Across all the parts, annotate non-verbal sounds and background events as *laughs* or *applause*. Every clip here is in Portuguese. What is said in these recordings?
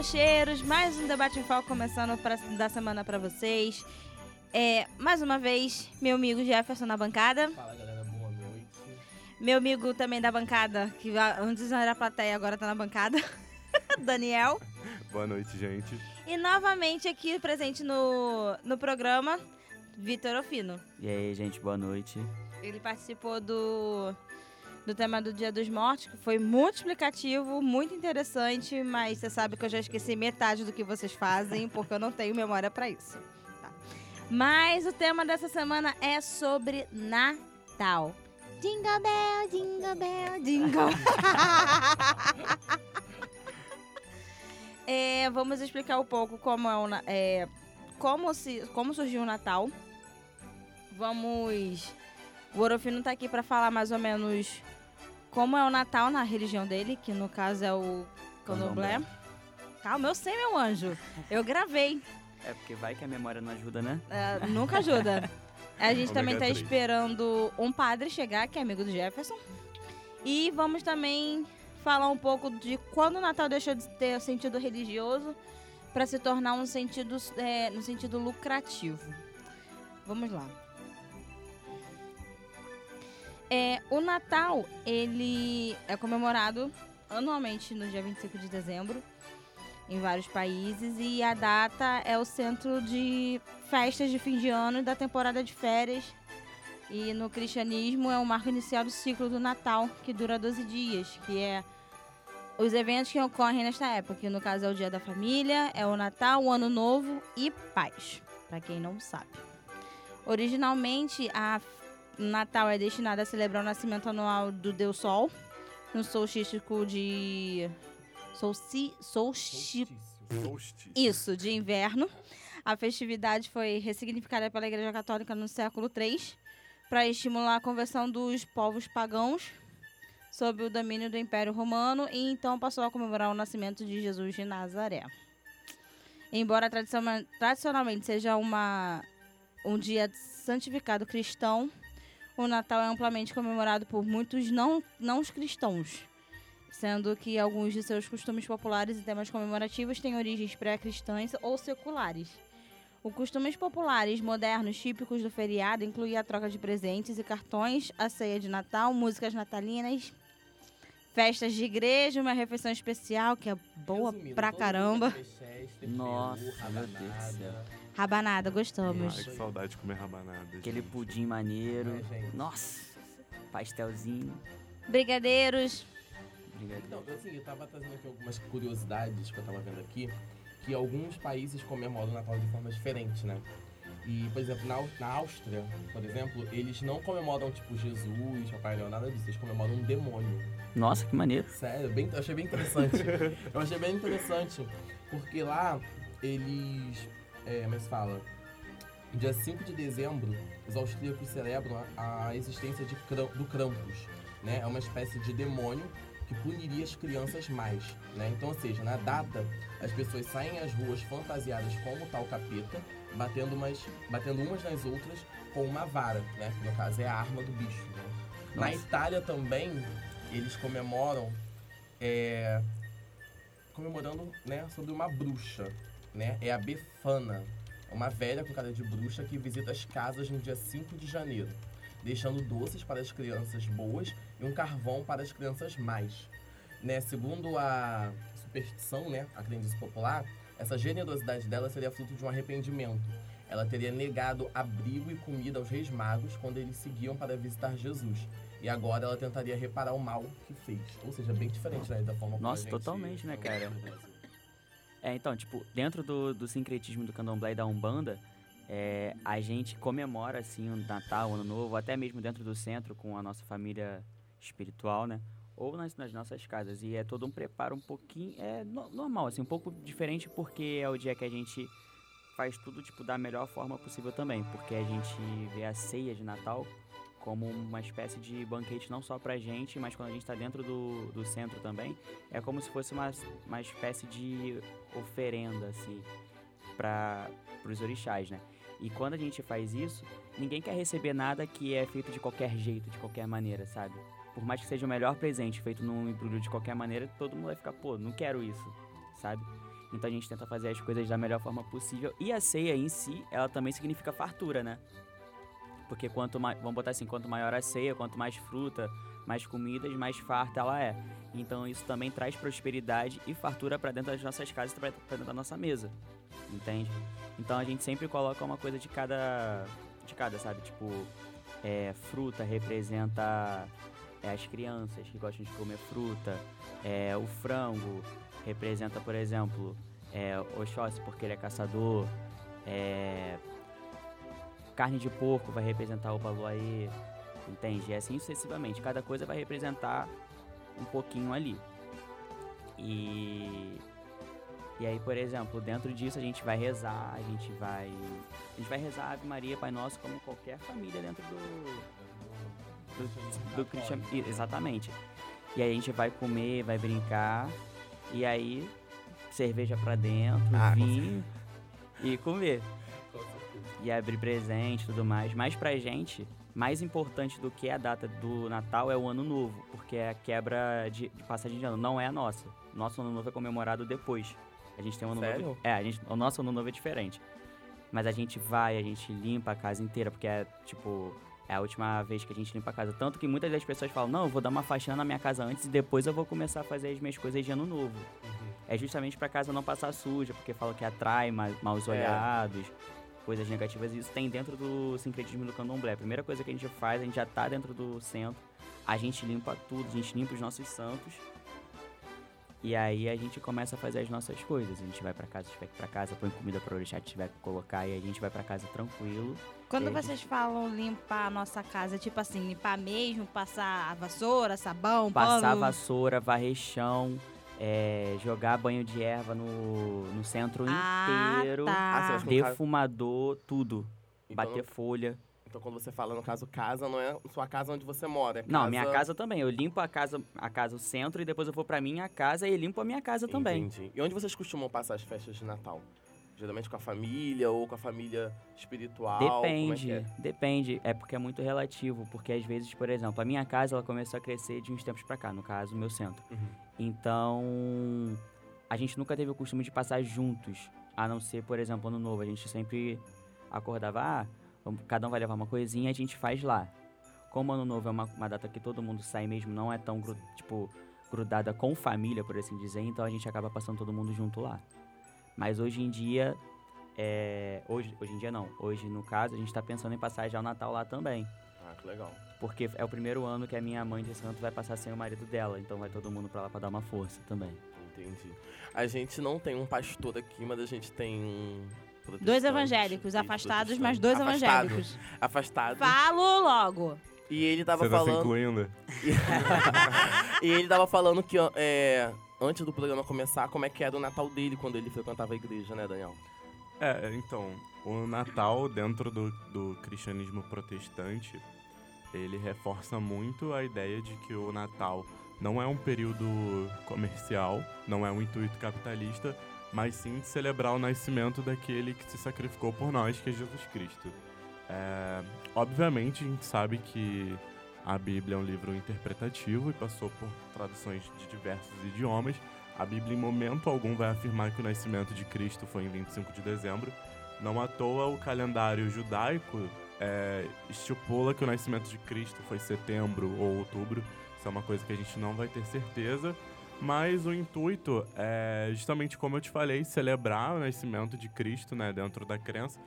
Debocheiros, mais um Debate em Foco começando pra, da semana pra vocês. É, mais uma vez, meu amigo Jefferson na bancada. Fala galera, boa noite. Meu amigo também da bancada, que antes era plateia, agora tá na bancada. *laughs* Daniel. Boa noite, gente. E novamente aqui presente no, no programa, Vitor Ofino. E aí, gente, boa noite. Ele participou do, do tema do Dia dos Mortos, que foi muito explicativo, muito interessante, mas você sabe que eu já esqueci metade do que vocês fazem, porque eu não tenho memória para isso. Tá. Mas o tema dessa semana é sobre Natal. Jingle bell, jingle bell, jingle. *laughs* é, vamos explicar um pouco como é, o, é como se como surgiu o Natal. Vamos o Orofino tá aqui para falar mais ou menos como é o Natal na religião dele, que no caso é o Candomblé. Calma, eu sei, meu anjo. Eu gravei. É porque vai que a memória não ajuda, né? É, nunca ajuda. A gente também tá esperando um padre chegar, que é amigo do Jefferson. E vamos também falar um pouco de quando o Natal deixou de ter sentido religioso para se tornar um sentido, é, um sentido lucrativo. Vamos lá. É, o Natal, ele é comemorado anualmente no dia 25 de dezembro em vários países e a data é o centro de festas de fim de ano e da temporada de férias. E no cristianismo é o marco inicial do ciclo do Natal, que dura 12 dias, que é os eventos que ocorrem nesta época, que no caso é o Dia da Família, é o Natal, o Ano Novo e Paz, para quem não sabe. Originalmente, a Natal é destinado a celebrar o nascimento anual do Deus Sol, no solstício de. Solci... Solstício. Solstício. Isso, de inverno. A festividade foi ressignificada pela Igreja Católica no século III para estimular a conversão dos povos pagãos sob o domínio do Império Romano e então passou a comemorar o nascimento de Jesus de Nazaré. Embora tradicionalmente seja uma, um dia santificado cristão, o Natal é amplamente comemorado por muitos não, não cristãos, sendo que alguns de seus costumes populares e temas comemorativos têm origens pré-cristãs ou seculares. Os costumes populares modernos típicos do feriado incluem a troca de presentes e cartões, a ceia de Natal, músicas natalinas, festas de igreja, uma refeição especial que é boa Resumindo, pra caramba. Nossa, meu Deus do céu. Rabanada, gostamos. Ai, que saudade de comer rabanada. Aquele gente. pudim maneiro. É, Nossa, pastelzinho. Brigadeiros. Brigadeiro. Então, assim, eu tava trazendo aqui algumas curiosidades que eu tava vendo aqui, que alguns países comemoram o Natal de forma diferente, né? E, por exemplo, na, na Áustria, por exemplo, eles não comemoram, tipo, Jesus, Papai Noel, nada disso. Eles comemoram um demônio. Nossa, que maneiro. Sério, bem, eu achei bem interessante. *laughs* eu achei bem interessante, porque lá eles é, mas fala, dia 5 de dezembro, os austríacos celebram a, a existência de, do Krampus, né? É uma espécie de demônio que puniria as crianças mais, né? Então, ou seja, na data, as pessoas saem às ruas fantasiadas como tal capeta, batendo umas, batendo umas nas outras com uma vara, né? Que no caso é a arma do bicho, né? Na Itália também, eles comemoram é, comemorando, né, sobre uma bruxa, né? É a Befana, uma velha com cara de bruxa que visita as casas no dia 5 de janeiro, deixando doces para as crianças boas e um carvão para as crianças mais. Né? Segundo a superstição, né, a crença popular, essa generosidade dela seria fruto de um arrependimento. Ela teria negado abrigo e comida aos reis magos quando eles seguiam para visitar Jesus. E agora ela tentaria reparar o mal que fez. Ou seja, bem diferente né, da forma como Nossa, a gente totalmente, né, cara? É, então, tipo, dentro do, do sincretismo do candomblé e da Umbanda, é, a gente comemora, assim, o Natal, o Ano Novo, até mesmo dentro do centro, com a nossa família espiritual, né? Ou nas, nas nossas casas. E é todo um preparo um pouquinho, é no, normal, assim, um pouco diferente porque é o dia que a gente faz tudo, tipo, da melhor forma possível também. Porque a gente vê a ceia de Natal como uma espécie de banquete não só pra gente, mas quando a gente está dentro do, do centro também, é como se fosse uma, uma espécie de oferenda, assim, para os orixás, né? E quando a gente faz isso, ninguém quer receber nada que é feito de qualquer jeito, de qualquer maneira, sabe? Por mais que seja o melhor presente feito num embrulho de qualquer maneira, todo mundo vai ficar, pô, não quero isso, sabe? Então a gente tenta fazer as coisas da melhor forma possível. E a ceia em si, ela também significa fartura, né? Porque quanto mais, vamos botar assim, quanto maior a ceia, quanto mais fruta, mais comidas, mais farta ela é. Então isso também traz prosperidade e fartura para dentro das nossas casas, para dentro da nossa mesa. Entende? Então a gente sempre coloca uma coisa de cada de cada, sabe? Tipo, é, fruta representa é, as crianças que gostam de comer fruta. É, o frango representa, por exemplo, é, Oxóssi porque ele é caçador. É, carne de porco vai representar o Baluaê, entende? E assim sucessivamente. Cada coisa vai representar um pouquinho ali. E e aí, por exemplo, dentro disso a gente vai rezar, a gente vai a gente vai rezar Ave Maria, Pai Nosso como qualquer família dentro do do, do cristianismo, exatamente. E aí a gente vai comer, vai brincar e aí cerveja pra dentro, Ah, com vinho e comer e abrir presente e tudo mais. Mas pra gente, mais importante do que a data do Natal é o Ano Novo, porque é a quebra de, de passagem de ano, não é a nossa. Nosso Ano Novo é comemorado depois. A gente tem um ano Sério? novo. É, a gente, o nosso Ano Novo é diferente. Mas a gente vai, a gente limpa a casa inteira, porque é tipo. É a última vez que a gente limpa a casa. Tanto que muitas das pessoas falam, não, eu vou dar uma faxina na minha casa antes e depois eu vou começar a fazer as minhas coisas de ano novo. É justamente pra casa não passar suja, porque falam que atrai ma maus É. coisas negativas. E isso tem dentro do sincretismo do candomblé. A primeira coisa que a gente faz, a gente já tá dentro do centro, a gente limpa tudo, a gente limpa os nossos santos. E aí a gente começa a fazer as nossas coisas. A gente vai pra casa, tiver que pra casa, põe comida pra orixá, se tiver que colocar, e a gente vai pra casa tranquilo. Quando vocês falam limpar a nossa casa, tipo assim, limpar mesmo, passar a vassoura, sabão, Passar pano... vassoura, varrer chão, é, jogar banho de erva no, no centro Ah, inteiro, tá. Ah, defumador, tudo. Então, bater folha. então, quando você fala, no caso, casa, não é sua casa onde você mora. É Não, minha casa também. Eu limpo a casa, a casa, o centro, e depois eu vou pra minha casa e limpo a minha casa também. Entendi. E onde vocês costumam passar as festas de Natal? Geralmente com a família ou com a família espiritual? É Depende, é? depende. É porque é muito relativo. Porque às vezes, por exemplo, a minha casa ela começou a crescer de uns tempos pra cá, no caso, o meu centro. Uhum. Então, a gente nunca teve o costume de passar juntos. A não ser, por exemplo, ano novo. A gente sempre acordava, ah, cada um vai levar uma coisinha, a gente faz lá. Como ano novo é uma, uma data que todo mundo sai mesmo, não é tão, gru- tipo, grudada com família, por assim dizer, então a gente acaba passando todo mundo junto lá. Mas hoje em dia, é, hoje, hoje em dia não, hoje no caso, a gente tá pensando em passar já o Natal lá também. Ah, que legal. Porque é o primeiro ano que a minha mãe de santo vai passar sem o marido dela, então vai todo mundo pra lá pra dar uma força também. Entendi. A gente não tem um pastor aqui, mas a gente tem um. Dois evangélicos, afastados, mas dois Afastado. evangélicos. Afastado. Falo logo. E ele tava Você tá se falando. incluindo? *laughs* e ele tava falando que é, antes do programa começar, como é que era o Natal dele quando ele frequentava a igreja, né, Daniel? É, então, o Natal dentro do, do cristianismo protestante, ele reforça muito a ideia de que o Natal não é um período comercial, não é um intuito capitalista, mas sim de celebrar o nascimento daquele que se sacrificou por nós, que é Jesus Cristo. É, obviamente, a gente sabe que a Bíblia é um livro interpretativo e passou por traduções de diversos idiomas. A Bíblia, em momento algum, vai afirmar que o nascimento de Cristo foi em 25 de dezembro. Não à toa, o calendário judaico é, estipula que o nascimento de Cristo foi setembro ou outubro. Isso é uma coisa que a gente não vai ter certeza. Mas o intuito é, justamente como eu te falei, celebrar o nascimento de Cristo né, dentro da crença.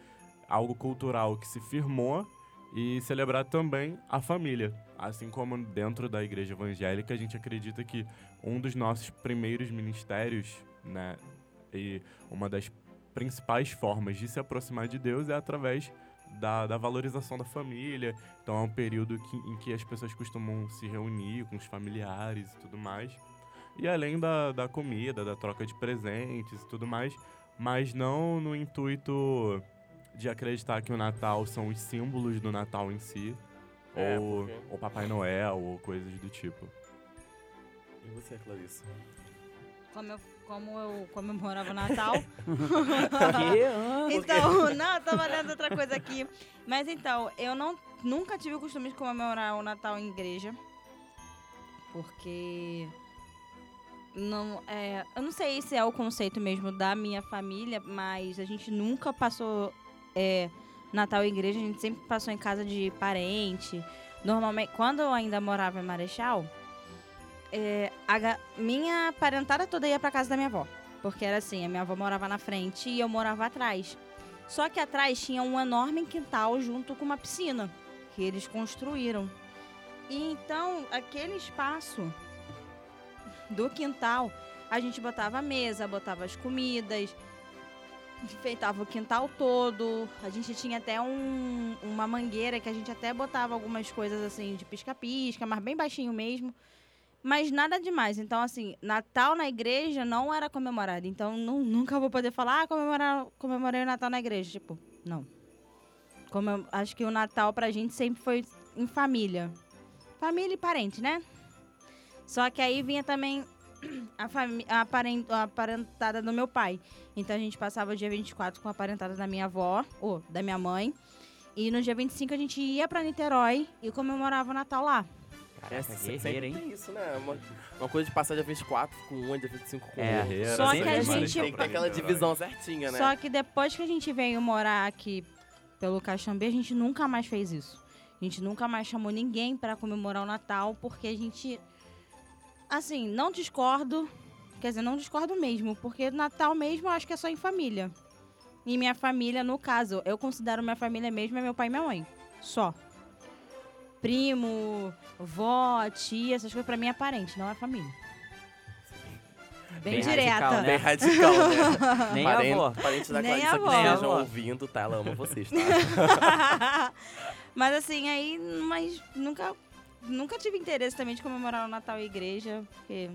Algo cultural que se firmou e celebrar também a família. Assim como dentro da igreja evangélica, a gente acredita que um dos nossos primeiros ministérios, né, e uma das principais formas de se aproximar de Deus é através da, da valorização da família. Então é um período que- em que as pessoas costumam se reunir com os familiares e tudo mais. E além da, da comida, da troca de presentes e tudo mais, mas não no intuito de acreditar que o Natal são os símbolos do Natal em si, É, ou, porque- ou Papai Noel, ou coisas do tipo. E você, Clarice? Como eu, como eu comemorava o Natal. *laughs* *laughs* Então, não, eu tava lendo outra coisa aqui. Mas então, eu não, nunca tive o costume de comemorar o Natal em igreja. Porque não, é, eu não sei se é o conceito mesmo da minha família, mas a gente nunca passou é, Natal em igreja, a gente sempre passou em casa de parente. Normalmente, quando eu ainda morava em Marechal, é, a minha parentada toda ia pra casa da minha avó. Porque era assim, a minha avó morava na frente e eu morava atrás. Só que atrás tinha um enorme quintal junto com uma piscina que eles construíram. E então, aquele espaço do quintal, a gente botava a mesa, botava as comidas, enfeitava o quintal todo. A gente tinha até um- uma mangueira que a gente até botava algumas coisas assim de pisca-pisca, mas bem baixinho mesmo. Mas nada demais. Então, assim, Natal na igreja não era comemorado. Então, nu- nunca vou poder falar, ah, comemorar, comemorei o Natal na igreja. Tipo, não. Como acho que o Natal pra gente sempre foi em família. Família e parente, né? Só que aí vinha também a, a, paren- a parentada do meu pai. Então a gente passava o dia 24 com a parentada da minha avó, ou da minha mãe. E no dia 25 a gente ia pra Niterói e comemorava o Natal lá. Caraca, guerreiro, sempre hein? isso, né? Uma, uma coisa de passar dia 24 com um, dia 25 com É. outro. Guerreira, Só que sempre a gente- então Tem que ter aquela divisão certinha, né? Só que depois que a gente veio morar aqui pelo Caxambi, a gente nunca mais fez isso. A gente nunca mais chamou ninguém pra comemorar o Natal, porque a gente. Assim, não discordo. Quer dizer, não discordo mesmo, porque Natal mesmo eu acho que é só em família. E minha família, no caso, eu considero minha família mesmo é meu pai e minha mãe. Só. Primo, vó, tia, essas coisas pra mim é parente, não é família. Bem, Bem direta. radical, né? Bem radical, né? *laughs* Nem Parente- avó. Parentes da Nem Clarissa que avó. Estejam ouvindo, tá? Ela ama vocês, tá? *laughs* mas assim, aí, mas nunca, nunca tive interesse também de comemorar o Natal em igreja, porque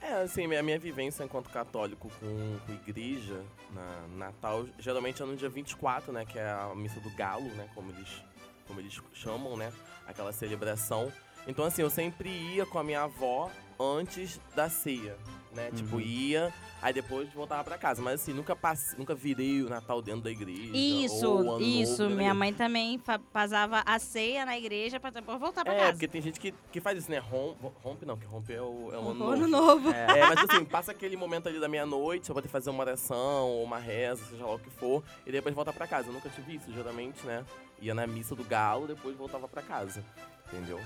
É, assim, a minha vivência enquanto católico com, com igreja na Natal, geralmente é no dia 24, né? Que é a missa do galo, né? Como eles, como eles chamam, né? Aquela celebração. Então, assim, eu sempre ia com a minha avó antes da ceia, né? Tipo, Uhum. ia, aí depois voltava pra casa. Mas, assim, nunca passei, nunca virei o Natal dentro da igreja. isso, Ano isso, Novo minha mãe também pasava a ceia na igreja pra depois voltar pra É, casa. porque tem gente que, que faz isso, né? Rom, rompe não, que rompe é o, é o ano O ano novo. novo. É. É, mas assim, passa aquele momento ali da meia-noite, pra poder fazer uma oração ou uma reza, seja lá o que for, e depois volta pra casa. Eu nunca tive isso, geralmente, né? Ia na missa do galo, depois voltava pra casa. Entendeu?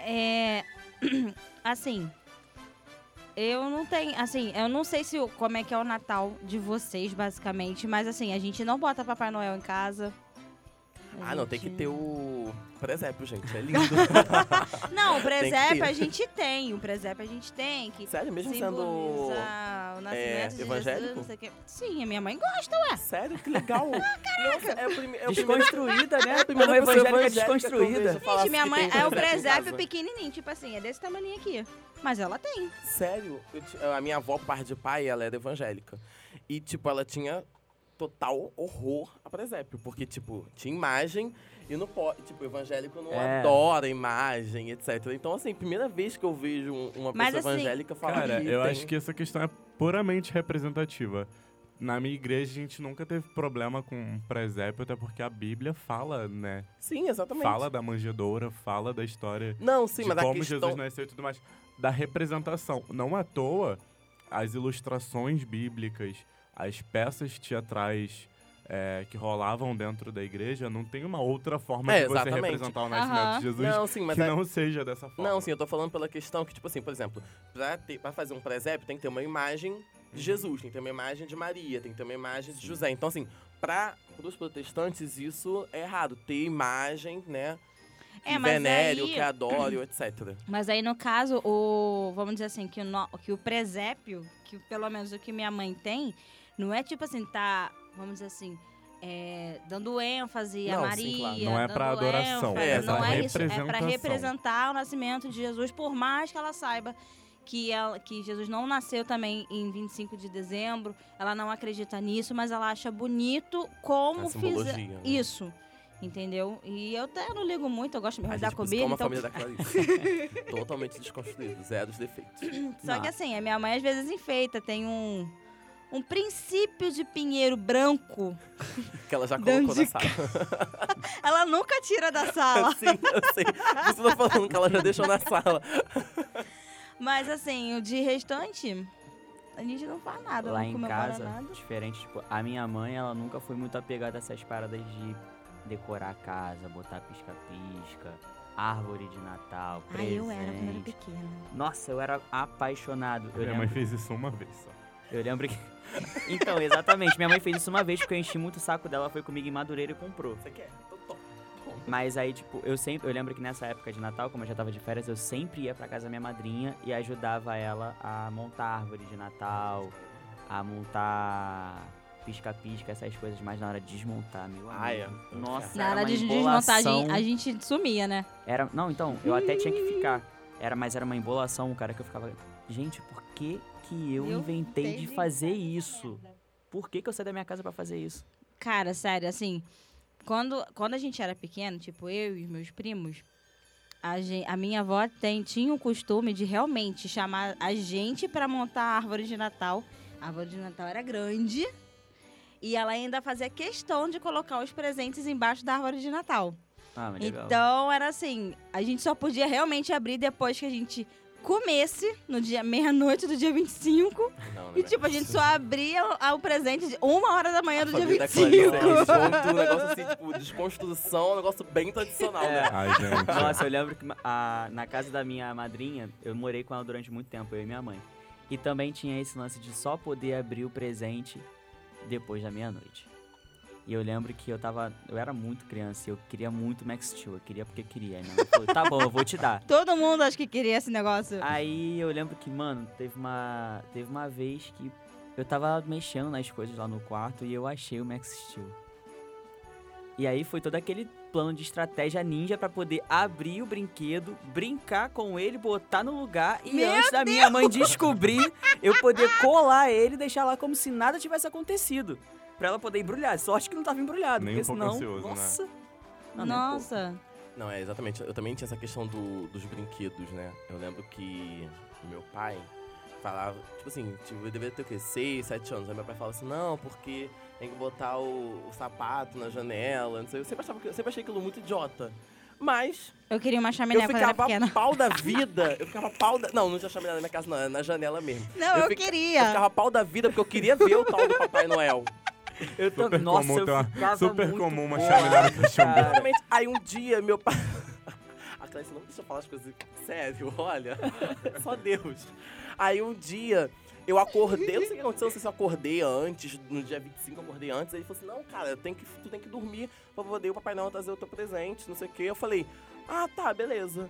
É, *clears throat* assim, eu não tenho, assim, eu não sei se como é que é o Natal de vocês, basicamente, mas assim, a gente não bota Papai Noel em casa. Ah, não, tem que ter o presépio, gente. É lindo. *laughs* Não, o presépio a gente tem, o presépio a gente tem, que Sério, mesmo sendo. simboliza o nascimento de evangélico? Jesus, não sei o quê. Sim, a minha mãe gosta, ué. Sério, que legal. *laughs* Nossa, é o, prime... é o primeiro. Desconstruída, né? *laughs* É a primeira pessoa evangélica evangélica que eu desconstruída. Gente, minha que mãe é o presépio pequenininho, tipo assim, é desse tamanho aqui. Mas ela tem. Sério, eu a minha avó, par de pai, ela era evangélica. E, tipo, ela tinha total horror a presépio. Porque, tipo, tinha imagem e não pode. Tipo, o evangélico não É. adora imagem, etc. Então, assim, primeira vez que eu vejo um- uma Mas, pessoa assim, evangélica falar Cara, eu tem- acho que essa questão é puramente representativa. Na minha igreja, a gente nunca teve problema com presépio, até porque a Bíblia fala, né? Sim, exatamente. Fala da manjedoura, fala da história Não, sim, de mas como questão... Jesus nasceu e tudo mais. Da representação. Não à toa, as ilustrações bíblicas, as peças teatrais é, que rolavam dentro da igreja, não tem uma outra forma É, de você exatamente. representar o nascimento Aham. de Jesus Não, sim, mas que é- não seja dessa forma. Não, sim, eu tô falando pela questão que, tipo assim, por exemplo, pra, ter, pra fazer um presépio tem que ter uma imagem de Jesus, tem que ter uma imagem de Maria, tem que ter uma imagem de José. Então, assim, para os protestantes isso é errado, ter imagem, né? É, que mas venere, aí- que adore, etc. Mas aí, no caso, o. Vamos dizer assim, que o, no- que o presépio, que pelo menos o que minha mãe tem, não é tipo assim, tá. Vamos dizer assim. é, dando ênfase a Não, sim, Maria. claro. Não é pra dando adoração, ênfase, é não é isso. É pra representação. representar o nascimento de Jesus, por mais que ela saiba que, ela, que Jesus não nasceu também em 25 de dezembro. Ela não acredita nisso, mas ela acha bonito como A fizer. né? Isso. Entendeu? E eu até não ligo muito, eu gosto mesmo A da comida. como a Então, família da Clarice. *laughs* Totalmente desconstruído, zero os defeitos. Só Não. que assim, a minha mãe às vezes enfeita, tem um, um princípio de pinheiro branco. *laughs* Que ela já colocou na sala. *laughs* Ela nunca tira da sala. *laughs* Sim, eu sei. Você tá falando que ela já deixou na sala. Mas assim, o de restante, a gente não faz nada. Lá não em casa, Nada. diferente, tipo, a minha mãe, ela nunca foi muito apegada a essas paradas de decorar a casa, botar pisca-pisca, árvore de Natal, Ah, presente. eu era quando era pequena. Nossa, eu era apaixonado. Eu Minha mãe lembro, fez isso uma vez só. eu lembro que... então, exatamente. Minha mãe fez isso uma vez porque eu enchi muito o saco dela, foi comigo em Madureira e comprou. Você quer? Então toma. Mas aí, tipo, eu sempre. Eu lembro que nessa época de Natal, como eu já tava de férias, eu sempre ia pra casa da minha madrinha e ajudava ela a montar árvore de Natal, a montar pisca-pisca, essas coisas, mas na hora de desmontar, meu Ah, é. amigo. Nossa, Na hora de desmontar, a gente, embolação. a gente sumia, né? Era, não, então, eu até tinha que ficar. Era, mas era uma embolação, cara, que eu ficava. Gente, por que que eu, Eu inventei de fazer isso? Por que, que eu saí da minha casa pra fazer isso? Cara, sério, assim, quando, quando a gente era pequeno, tipo, eu e os meus primos, a, gen- a minha avó tem, tinha o costume de realmente chamar a gente pra montar a árvore de Natal. A árvore de Natal era grande e ela ainda fazia questão de colocar os presentes embaixo da árvore de Natal. Ah. Então era assim, a gente só podia realmente abrir depois que a gente comesse, no dia meia-noite do dia 25. Não, E tipo, a gente só abria o, presente de uma hora da manhã do dia Família 25. Clarice, junto, um negócio assim, tipo, desconstrução, um negócio bem tradicional, É. né? Ai, gente. Nossa, eu lembro que a- na casa da minha madrinha, eu morei com ela durante muito tempo, eu e minha mãe. E também tinha esse lance de só poder abrir o presente depois da meia-noite. E eu lembro que eu tava. Eu era muito criança e eu queria muito Max Steel. Eu queria porque queria. Minha mãe falou, tá bom, eu vou te dar. *laughs* Todo mundo acho que queria esse negócio. Aí eu lembro que, mano, teve uma. Teve uma vez que eu tava mexendo nas coisas lá no quarto e eu achei o Max Steel. E aí foi todo aquele plano de estratégia ninja pra poder abrir o brinquedo, brincar com ele, botar no lugar e Meu antes da minha mãe descobrir, eu poder colar ele e deixar lá como se nada tivesse acontecido. Pra ela poder embrulhar. Sorte que não tava embrulhado, Nem porque um pouco senão. ansioso, né? nossa. Não. Nossa. Não, é exatamente. Eu também tinha essa questão do- dos brinquedos, né? Eu lembro que meu pai falava, tipo assim, tipo, eu deveria ter o quê? 6, 7 anos. Aí meu pai falava assim, não, porque tem que botar o, o sapato na janela, não sei. Eu sempre, achava, que- eu sempre achei aquilo muito idiota. Mas Eu queria uma chaminé eu quando era ficava pequena. pau da *laughs* vida. Eu ficava pau da. Não, não tinha chaminé na minha casa, não, era na janela mesmo. Não, eu, fica- queria. Eu ficava pau da vida porque eu queria ver o tal do Papai Noel. Eu Super também. Nossa, comum eu uma- ficava super muito comum uma caixão. cara. Exatamente. Aí um dia, meu pai. *laughs* A Clarice não deixa eu falar as coisas sério, olha. *laughs* Só Deus. Aí um dia. Eu acordei, eu não sei o que aconteceu, não sei se eu acordei antes, no dia 25 eu acordei antes, aí ele falou assim, não, cara, tem que, tu tem que dormir pra poder o Papai Noel trazer o teu presente, não sei o que. Eu falei, ah, tá, beleza.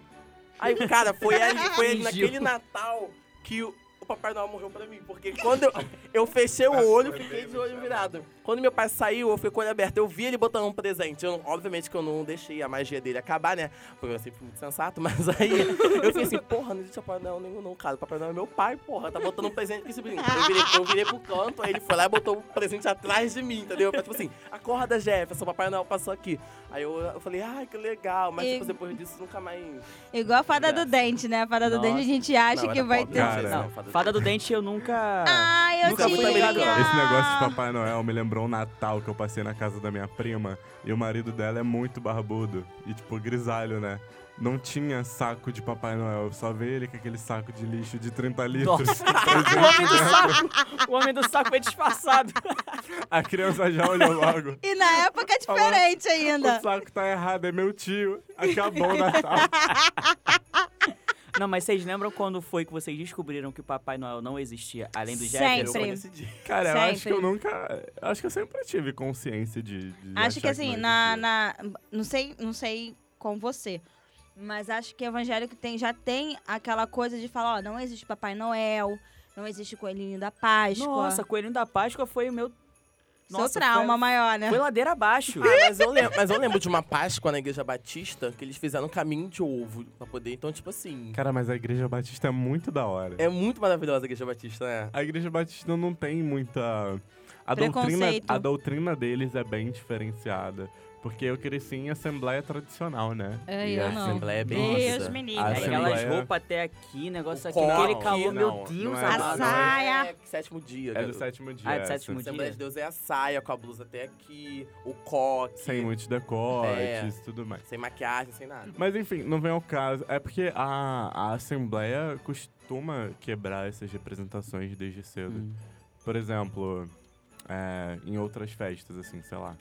Aí, cara, foi ali, foi ali naquele Natal que o, o Papai Noel morreu pra mim, porque quando eu, *laughs* eu fechei o olho, fiquei de olho virado. Quando meu pai saiu, eu fiquei com o olho aberto, eu vi ele botando um presente. Eu, obviamente que eu não deixei a magia dele acabar, né? Porque eu sempre fui muito sensato, *laughs* mas aí eu fiquei assim, porra, não existe Papai Noel nenhum não, cara. O Papai Noel é meu pai, porra, tá botando um presente esse brinco. Eu virei, eu virei pro canto, aí ele foi lá e botou o presente atrás de mim, entendeu? Tipo assim, acorda, Jefferson, Papai Noel passou aqui. Aí eu, eu falei, ai, que legal, mas E- tipo, depois disso nunca mais... Igual a fada do dente, né? A fada do Nossa. dente a gente acha Não, que vai ter. Cara, não, Não, fada do fada do dente eu nunca. Ah, eu Nunca fui tinha. Esse negócio de Papai Noel me lembrou um Natal que eu passei na casa da minha prima e o marido dela é muito barbudo e, tipo, grisalho, né? Não tinha saco de Papai Noel, eu só vi ele com aquele saco de lixo de 30 litros. Nossa. *laughs* *laughs* O homem do dentro. saco! O homem do saco foi disfarçado. *laughs* A criança já olhou logo. E na época é diferente ainda. O saco tá errado, é meu tio. Acabou o Natal. Não, mas vocês lembram quando foi que vocês descobriram que o Papai Noel não existia, além do Sempre. Foi nesse dia. Cara, eu acho que Sempre. eu nunca. Acho que eu sempre tive consciência de. de Acho achar que assim, não na, na. Não sei, não sei com você. Mas acho que evangélico tem, já tem aquela coisa de falar, ó, não existe Papai Noel, não existe Coelhinho da Páscoa. Nossa, Coelhinho da Páscoa foi o meu. Seu Nossa, trauma foi, maior, né? foi ladeira abaixo. Ah, mas eu, lembro, mas eu lembro de uma Páscoa na Igreja Batista que eles fizeram um caminho de ovo pra poder. Então, tipo assim. Cara, mas a Igreja Batista é muito da hora. É muito maravilhosa a Igreja Batista, né? A Igreja Batista não tem muita. A doutrina, a doutrina deles é bem diferenciada. Porque eu cresci em assembleia tradicional, né? É, E eu a não. Assembleia é bem Deus isso. me livre. A Aí aquelas roupas até aqui, negócio O aqui, aquele calor, meu Deus não é amado. A saia. É sétimo dia, É do sétimo dia. Ah, é do essa. sétimo dia. Assembleia de Deus é a saia com a blusa até aqui, o coque, Sem muitos decotes É. e tudo mais. sem maquiagem, sem nada. Mas enfim, não vem ao caso. É porque a, a Assembleia costuma quebrar essas representações desde cedo. Hum. Por exemplo, é, em outras festas, assim, sei lá.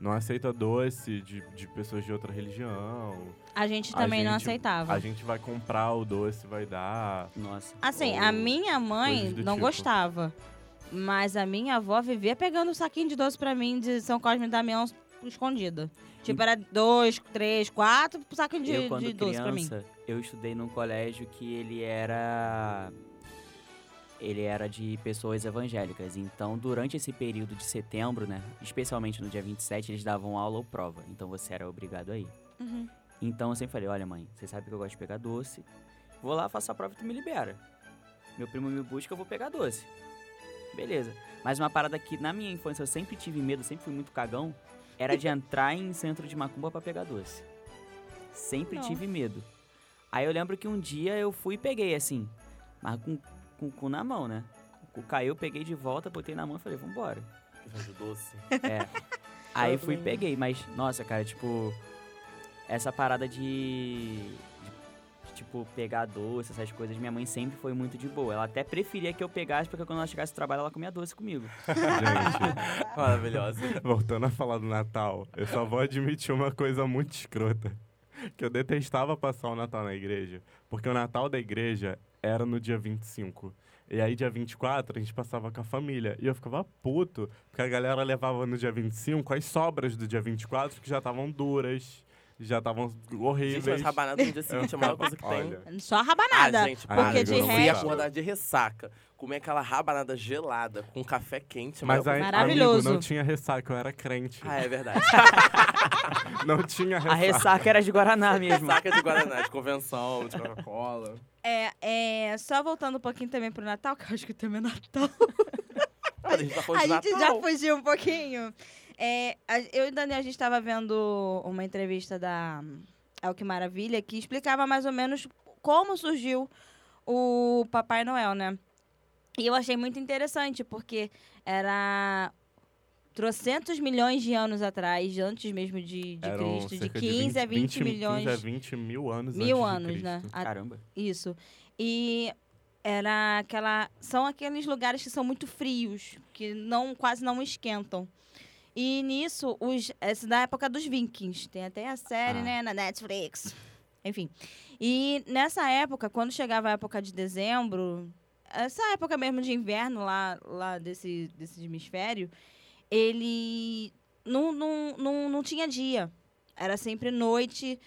Não aceita doce de, de pessoas de outra religião. A gente A também não gente- aceitava. A gente vai comprar o doce, vai dar. Nossa. Assim, Ou a minha mãe não tipo. gostava. Mas a minha avó vivia pegando um saquinho de doce pra mim de São Cosme e Damião escondida. Tipo, era dois, três, quatro saquinhos de, eu, quando de doce pra mim. criança, eu estudei num colégio que ele era... Ele era de pessoas evangélicas. Então, durante esse período de setembro, né? Especialmente no dia 27, eles davam aula ou prova. Então, você era obrigado a ir. Uhum. Então, eu sempre falei, olha, mãe, você sabe que eu gosto de pegar doce. Vou lá, faço a prova e tu me libera. Meu primo me busca, eu vou pegar doce. Beleza. Mas uma parada que, na minha infância, eu sempre tive medo, sempre fui muito cagão, era de *laughs* entrar em centro de macumba pra pegar doce. Sempre Não. tive medo. Aí eu lembro que um dia eu fui e peguei, assim, mas com, com o cu na mão, né? O cu caiu, eu peguei de volta, botei na mão e falei, vambora. Doce. É. *laughs* Aí fui e peguei, mas, nossa, cara, tipo, essa parada de, de, tipo, pegar doce, essas coisas, minha mãe sempre foi muito de boa. Ela até preferia que eu pegasse, porque quando ela chegasse do trabalho, ela comia doce comigo. *laughs* Gente, Maravilhosa. voltando a falar do Natal, eu só vou admitir uma coisa muito escrota. Que eu detestava passar o Natal na igreja. Porque o Natal da igreja era no dia 25. E aí, dia 24, a gente passava com a família. E eu ficava puto, porque a galera levava no dia 25 as sobras do dia 24, que já estavam duras, já estavam horríveis. Gente, mas rabanada no dia seguinte é a melhor coisa que tem. Olha, Só a rabanada. Ah, gente, Ah, porque eu de não eu ia resto. acordar de ressaca. Comer aquela rabanada gelada com café quente. é a Mas aí. Maravilhoso. amigo, não tinha ressaca, eu era crente. Ah, é verdade. *laughs* Não tinha A ressaca. ressaca era de Guaraná mesmo. Ressaca de Guaraná, de convenção, de Coca-Cola. É, é, só voltando um pouquinho também pro Natal, que eu acho que o tema é Natal. *laughs* A gente tá A gente já fugiu um pouquinho. É, a- eu e o Daniel, a gente estava vendo uma entrevista da El Que Maravilha que explicava mais ou menos como surgiu o Papai Noel, né? E eu achei muito interessante, porque era trocentos milhões de anos atrás, antes mesmo de, de Eram Cristo, de cerca 15 a 20 milhões. 15 a 20 mil anos mil antes de anos, né? A- Caramba. isso. E era aquela. São aqueles lugares que são muito frios, que não quase não esquentam. E nisso, os, essa da época dos Vikings. Tem até a série, Ah. né, na Netflix. Enfim. E nessa época, quando chegava a época de dezembro, essa época mesmo de inverno lá, lá desse, desse hemisfério, ele não, não, não, não tinha dia. Era sempre noite.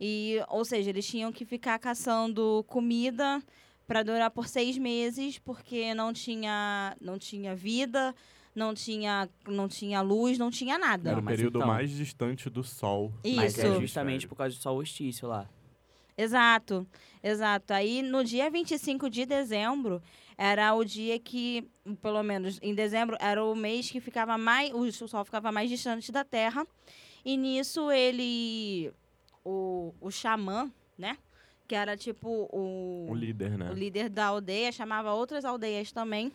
E, ou seja, eles tinham que ficar caçando comida para durar por seis meses, porque não tinha, não tinha vida, não tinha, não tinha luz, não tinha nada. Era o mas período então- mais distante do Sol. Mas Isso. é justamente por causa do solstício lá. Exato, exato. Aí no dia 25 de dezembro era o dia que, pelo menos em dezembro, era o mês que ficava mais. O sol ficava mais distante da Terra. E nisso ele. O, o xamã, né? Que era tipo o. O líder, né? o líder da aldeia chamava outras aldeias também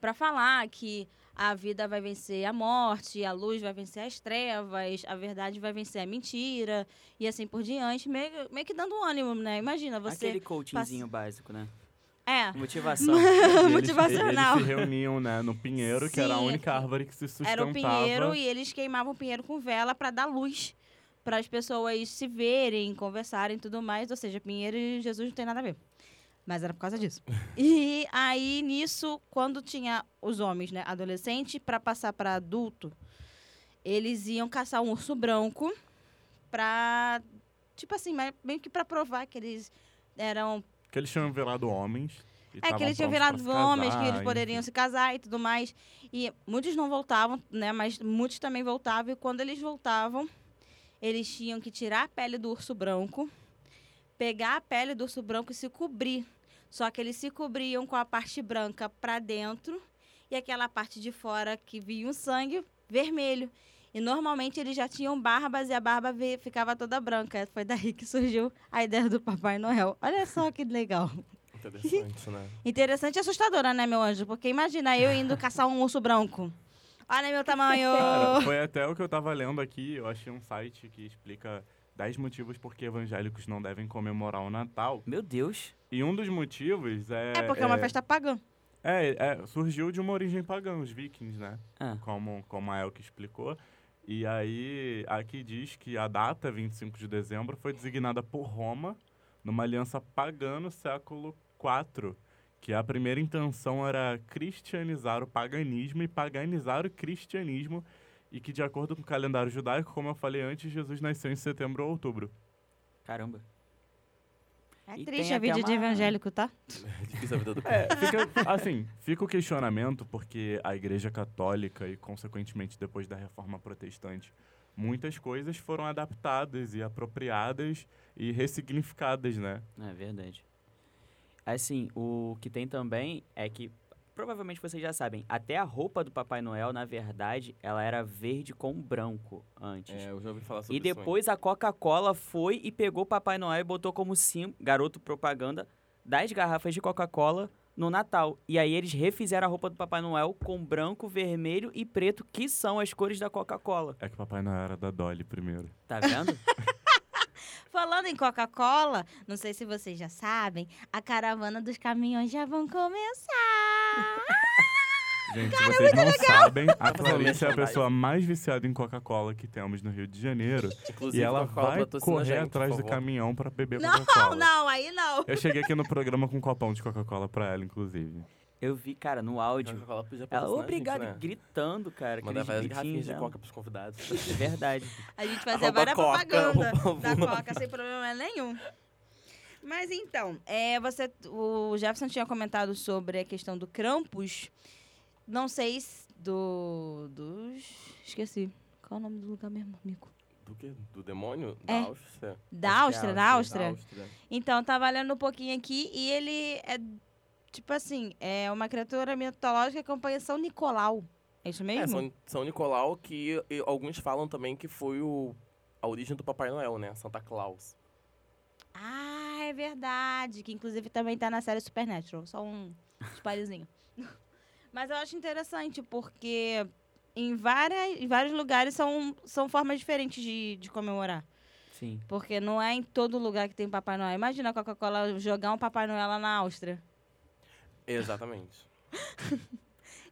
para falar que a vida vai vencer a morte, a luz vai vencer as trevas, a verdade vai vencer a mentira e assim por diante, meio, meio que dando um ânimo, né? Imagina você Aquele coachingzinho básico, né? é Motivação. *laughs* Eles- motivacional. Eles se reuniam, né, no pinheiro, que era a Sim, única árvore que se sustentava. era o pinheiro e eles queimavam o pinheiro com vela para dar luz para as pessoas se verem, conversarem e tudo mais. Ou seja, pinheiro e Jesus não tem nada a ver. Mas era por causa disso. *laughs* e aí, nisso, quando tinha os homens, né, adolescente, para passar para adulto, eles iam caçar um urso branco pra. Tipo assim, meio que pra provar que eles eram Que eles tinham virado homens. é, que eles tinham virado homens, que casar, eles poderiam enfim. se casar e tudo mais. E muitos não voltavam, né? Mas muitos também voltavam. E quando eles voltavam, eles tinham que tirar a pele do urso branco, pegar a pele do urso branco e se cobrir. Só que eles se cobriam com a parte branca para dentro e aquela parte de fora que vinha o sangue vermelho. E normalmente eles já tinham barbas e a barba ficava toda branca. Foi daí que surgiu a ideia do Papai Noel. Olha só que legal. Interessante, né? *laughs* Interessante e assustadora, né, meu anjo? Porque imagina eu indo caçar um urso branco. Olha meu tamanho! Cara, foi até o que eu tava lendo aqui. Eu achei um site que explica 10 motivos por que evangélicos não devem comemorar o Natal. Meu Deus. E um dos motivos é. É porque é uma festa pagã. É, é, surgiu de uma origem pagã, os vikings, né? Ah, Como, como a Elke explicou. E aí, aqui diz que a data, 25 de dezembro, foi designada por Roma numa aliança pagã no século IV, que a primeira intenção era cristianizar o paganismo e paganizar o cristianismo, e que, de acordo com o calendário judaico, como eu falei antes, Jesus nasceu em setembro ou outubro. caramba. É E triste a vida até de uma- evangélico, tá? É difícil a vida do *laughs* É, fica, assim, fica o questionamento porque a Igreja Católica e, consequentemente, depois da Reforma Protestante, muitas coisas foram adaptadas e apropriadas e ressignificadas, né? É verdade. Assim, o que tem também é que, provavelmente vocês já sabem, até a roupa do Papai Noel, na verdade, ela era verde com branco antes. É, eu já ouvi falar sobre E isso. depois a Coca-Cola foi e pegou o Papai Noel e botou como sim, garoto propaganda das garrafas de Coca-Cola no Natal. E aí eles refizeram a roupa do Papai Noel com branco, vermelho e preto, que são as cores da Coca-Cola. É que o Papai Noel era da Dolly primeiro. Tá vendo? *laughs* Falando em Coca-Cola, não sei se vocês já sabem, a caravana dos caminhões já vão começar. *laughs* Gente, se vocês não sabem, a Clarice é a pessoa mais viciada em Coca-Cola que temos no Rio de Janeiro. Inclusive, e ela vai correr gente, atrás do caminhão pra beber Não, Coca-Cola. não, aí não. Eu cheguei aqui no programa com um copão de Coca-Cola pra ela, inclusive. Eu vi, cara, no áudio. Ela, patrocinar a obrigado, gente, né? gritando, cara. Mandar gritinhos garrafinhas de coca pros convidados. *laughs* Verdade. A gente fazia várias propaganda da. Coca sem problema nenhum. Mas então, é, você, o Jefferson tinha comentado sobre a questão do Krampus. Não sei se do. dos. Esqueci. Qual é o nome do lugar mesmo, amigo? Do quê? Do demônio? É. Da Áustria? Da é Áustria, na Áustria. Áustria. Então, tava lendo um pouquinho aqui e ele é, tipo assim, é uma criatura mitológica que acompanha São Nicolau. É isso É, mesmo? São, São Nicolau, que e, alguns falam também que foi o, a origem do Papai Noel, né? Santa Claus. Ah, é verdade. Que inclusive também tá na série Supernatural. Só um spoilerzinho. *laughs* Mas eu acho interessante, porque em, várias, em vários lugares são, são formas diferentes de, de comemorar. Sim. Porque não é em todo lugar que tem Papai Noel. Imagina a Coca-Cola jogar um Papai Noel lá na Áustria. Exatamente. *laughs*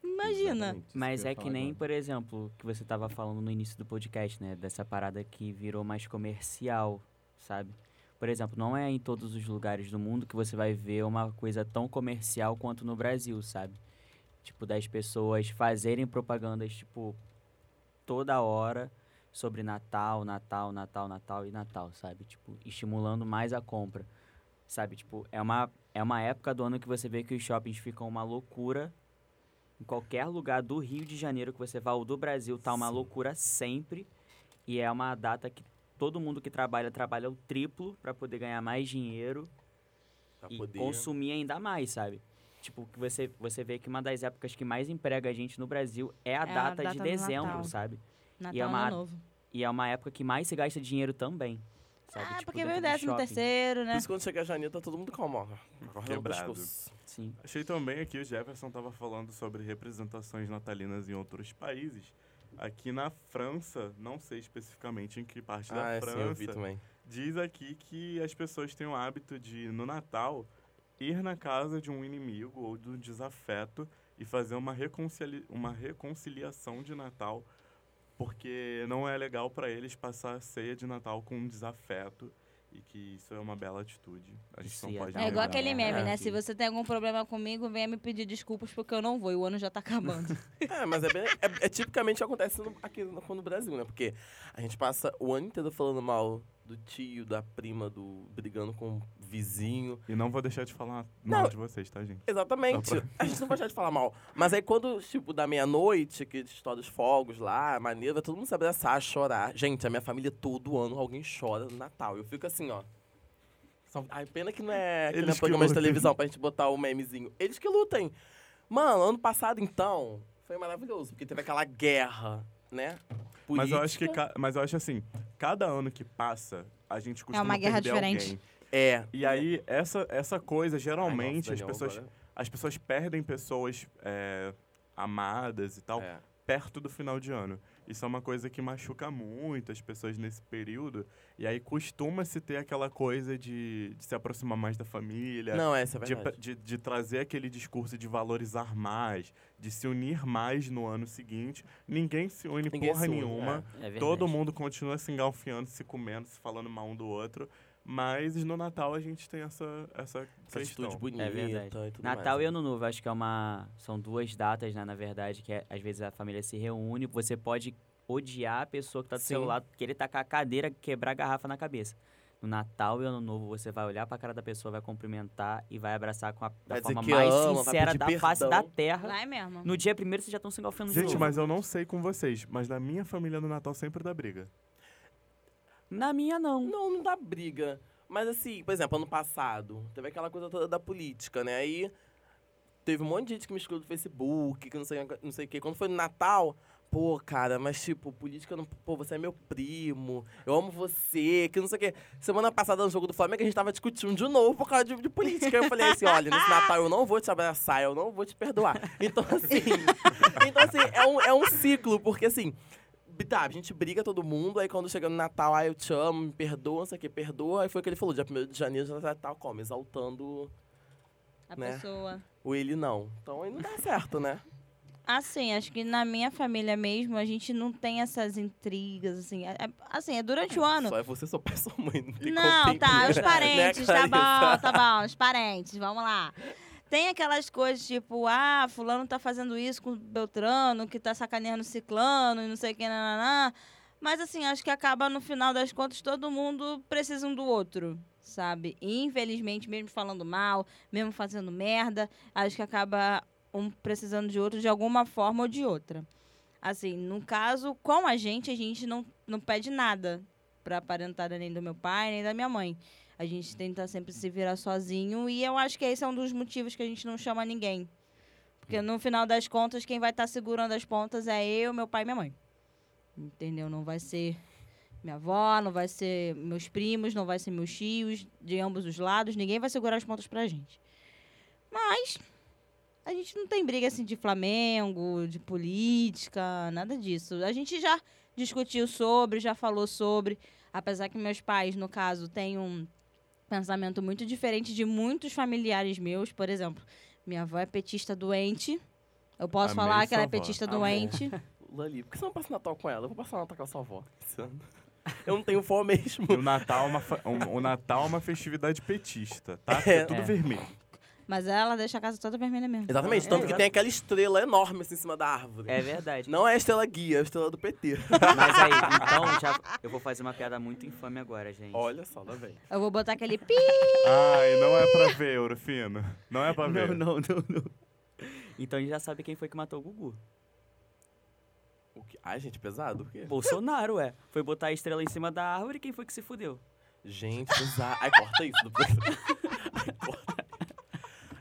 Imagina. Exatamente, Mas ia é que nem, agora. por exemplo, que você tava falando no início do podcast, né? Dessa parada que virou mais comercial, sabe? Por exemplo, não é em todos os lugares do mundo que você vai ver uma coisa tão comercial quanto no Brasil, sabe? Tipo, das pessoas fazerem propagandas, tipo, toda hora sobre Natal, Natal, Natal, Natal e Natal, sabe? Tipo, estimulando mais a compra, sabe? Tipo, é uma, é uma época do ano que você vê que os shoppings ficam uma loucura em qualquer lugar do Rio de Janeiro que você vá ou do Brasil, tá uma Sim. loucura sempre. E é uma data que todo mundo que trabalha, trabalha o triplo para poder ganhar mais dinheiro Pra e poder... consumir ainda mais, sabe? Tipo, que você, você vê que uma das épocas que mais emprega a gente no Brasil é a, É a data, data de dezembro, Natal. sabe? Natal E é uma- Ano Novo. E é uma época que mais se gasta dinheiro também. Sabe? Ah, Tipo, porque veio do décimo shopping. terceiro, Por né? isso quando chega janeiro tá todo mundo calmo, ó. Quebrado. Sim. Achei também aqui o Jefferson estava falando sobre representações natalinas em outros países. Aqui na França, não sei especificamente em que parte da Ah, é, sim, eu vi França, também. diz aqui que as pessoas têm o hábito de, no Natal, ir na casa de um inimigo ou de um desafeto e fazer uma, reconcili uma reconciliação de Natal, porque não é legal para eles passar a ceia de Natal com um desafeto e que isso é uma bela atitude. A gente Isso não pode dar É um igual aquele meme, É. né? Se você tem algum problema comigo, venha me pedir desculpas porque eu não vou e o ano já tá acabando. *laughs* É, mas é, bem, é, é tipicamente acontece no, aqui no, no Brasil, né? Porque a gente passa o ano inteiro falando mal do tio, da prima, do brigando com o vizinho. E não vou deixar de falar Não. mal de vocês, tá, gente? Exatamente. Pra- A gente não pode deixar de falar mal. Mas aí quando, tipo, da meia-noite, que estoura os fogos lá, maneiro, vai todo mundo se abraçar, chorar. Gente, a minha família todo ano alguém chora no Natal. Eu fico assim, ó. Só- Ai, pena que não é, que não é Eles que programa de televisão pra gente botar o memezinho. Eles que lutem. Mano, ano passado, então, foi maravilhoso, porque teve aquela guerra, né? Mas eu acho que, mas eu acho assim, cada ano que passa, a gente costuma uma guerra perder diferente. alguém. É. E aí, essa, essa coisa, geralmente, Ai, nossa, as, Daniel, pessoas, agora- as pessoas perdem pessoas é, amadas e tal É. perto do final de ano. Isso é uma coisa que machuca muito as pessoas nesse período. E aí costuma-se ter aquela coisa de, de se aproximar mais da família, Não, essa é de, verdade. de, de trazer aquele discurso de valorizar mais, de se unir mais no ano seguinte. Ninguém se une Ninguém porra se une, nenhuma. É verdade. Todo mundo continua se engalfiando, se comendo, se falando mal um do outro. Mas no Natal a gente tem essa, essa Essa questão. atitude bonita É verdade. e tudo Natal mais. e Ano Novo, acho que é uma. São duas datas, né, na verdade, que é- às vezes a família se reúne, você pode odiar a pessoa que tá do seu Sim. lado, querer tacar a cadeira, quebrar a garrafa na cabeça. No Natal e Ano Novo, você vai olhar pra cara da pessoa, vai cumprimentar e vai abraçar com a, da Vai dizer forma que mais ama, vai sincera pedir da face perdão. da terra. Vai mesmo. No dia primeiro, vocês já estão se engalfando de Gente, novo. mas eu não sei com vocês, mas na minha família no Natal sempre dá briga. Na minha, não. Não, não dá briga. Mas assim, por exemplo, ano passado, teve aquela coisa toda da política, né? Aí teve um monte de gente que me excluiu do Facebook, que não sei, não sei o quê. Quando foi no Natal, pô, cara, mas tipo, política não. Pô, você é meu primo, eu amo você, que não sei o quê. Semana passada no jogo do Flamengo a gente tava discutindo de novo por causa de, de política. Eu falei assim: olha, nesse Natal eu não vou te abraçar, eu não vou te perdoar. Então, assim. *laughs* então, assim, é um, é um ciclo, porque assim. Tá, a gente briga todo mundo, aí quando chega no Natal, ah, eu te amo, me perdoa, não sei o que, perdoa. Aí foi o que ele falou, dia 1 de janeiro já tá como? Exaltando A né? pessoa. o ele não. Então aí não dá certo, né? Assim, acho que na minha família mesmo, a gente não tem essas intrigas, assim. É, é- assim, é durante o ano. Só é você, seu pai sua mãe. Não, tem Não, tá, os parentes, *laughs* né, tá bom, tá bom, os parentes, vamos lá. Tem aquelas coisas tipo, ah, fulano tá fazendo isso com Beltrano, que tá sacaneando ciclano e não sei o que. Mas assim, acho que acaba no final das contas todo mundo precisa um do outro, sabe? Infelizmente, mesmo falando mal, mesmo fazendo merda, acho que acaba um precisando de outro de alguma forma ou de outra. Assim, no caso, com a gente, a gente não, não pede nada pra parentada nem do meu pai, nem da minha mãe. A gente tenta sempre se virar sozinho e eu acho que esse é um dos motivos que a gente não chama ninguém. Porque no final das contas, quem vai estar segurando as pontas é eu, meu pai e minha mãe. Entendeu? Não vai ser minha avó, não vai ser meus primos, não vai ser meus tios, de ambos os lados. Ninguém vai segurar as pontas pra gente. Mas a gente não tem briga assim de Flamengo, de política, nada disso. A gente já discutiu sobre, já falou sobre. Apesar que meus pais, no caso, têm um pensamento muito diferente de muitos familiares meus. Por exemplo, minha avó é petista doente. Eu posso Amei falar que ela é avó. petista Amor. doente. *laughs* Lali, por que você não passa Natal com ela? Eu vou passar Natal com a sua avó. Eu não tenho vó mesmo. E o Natal, é uma fa- um- o Natal é uma festividade petista, tá? *laughs* É. É tudo É. vermelho. Mas ela deixa a casa toda vermelha mesmo. Exatamente, É, tanto que tem aquela estrela enorme assim em cima da árvore. É verdade. Não é a estrela guia, é a estrela do PT. Mas aí, *laughs* então, já, eu vou fazer uma piada muito infame agora, gente. Olha só, lá vem. Eu vou botar aquele pi. Ai, não é pra ver, Eurofino. Não é pra ver. Não, não, não, não. Então a gente já sabe quem foi que matou o Gugu. O que? Ai, gente, pesado? O quê? Bolsonaro, ué. Foi botar a estrela em cima da árvore e quem foi que se fudeu? Gente, pesado. Ai, corta isso. Ai, corta.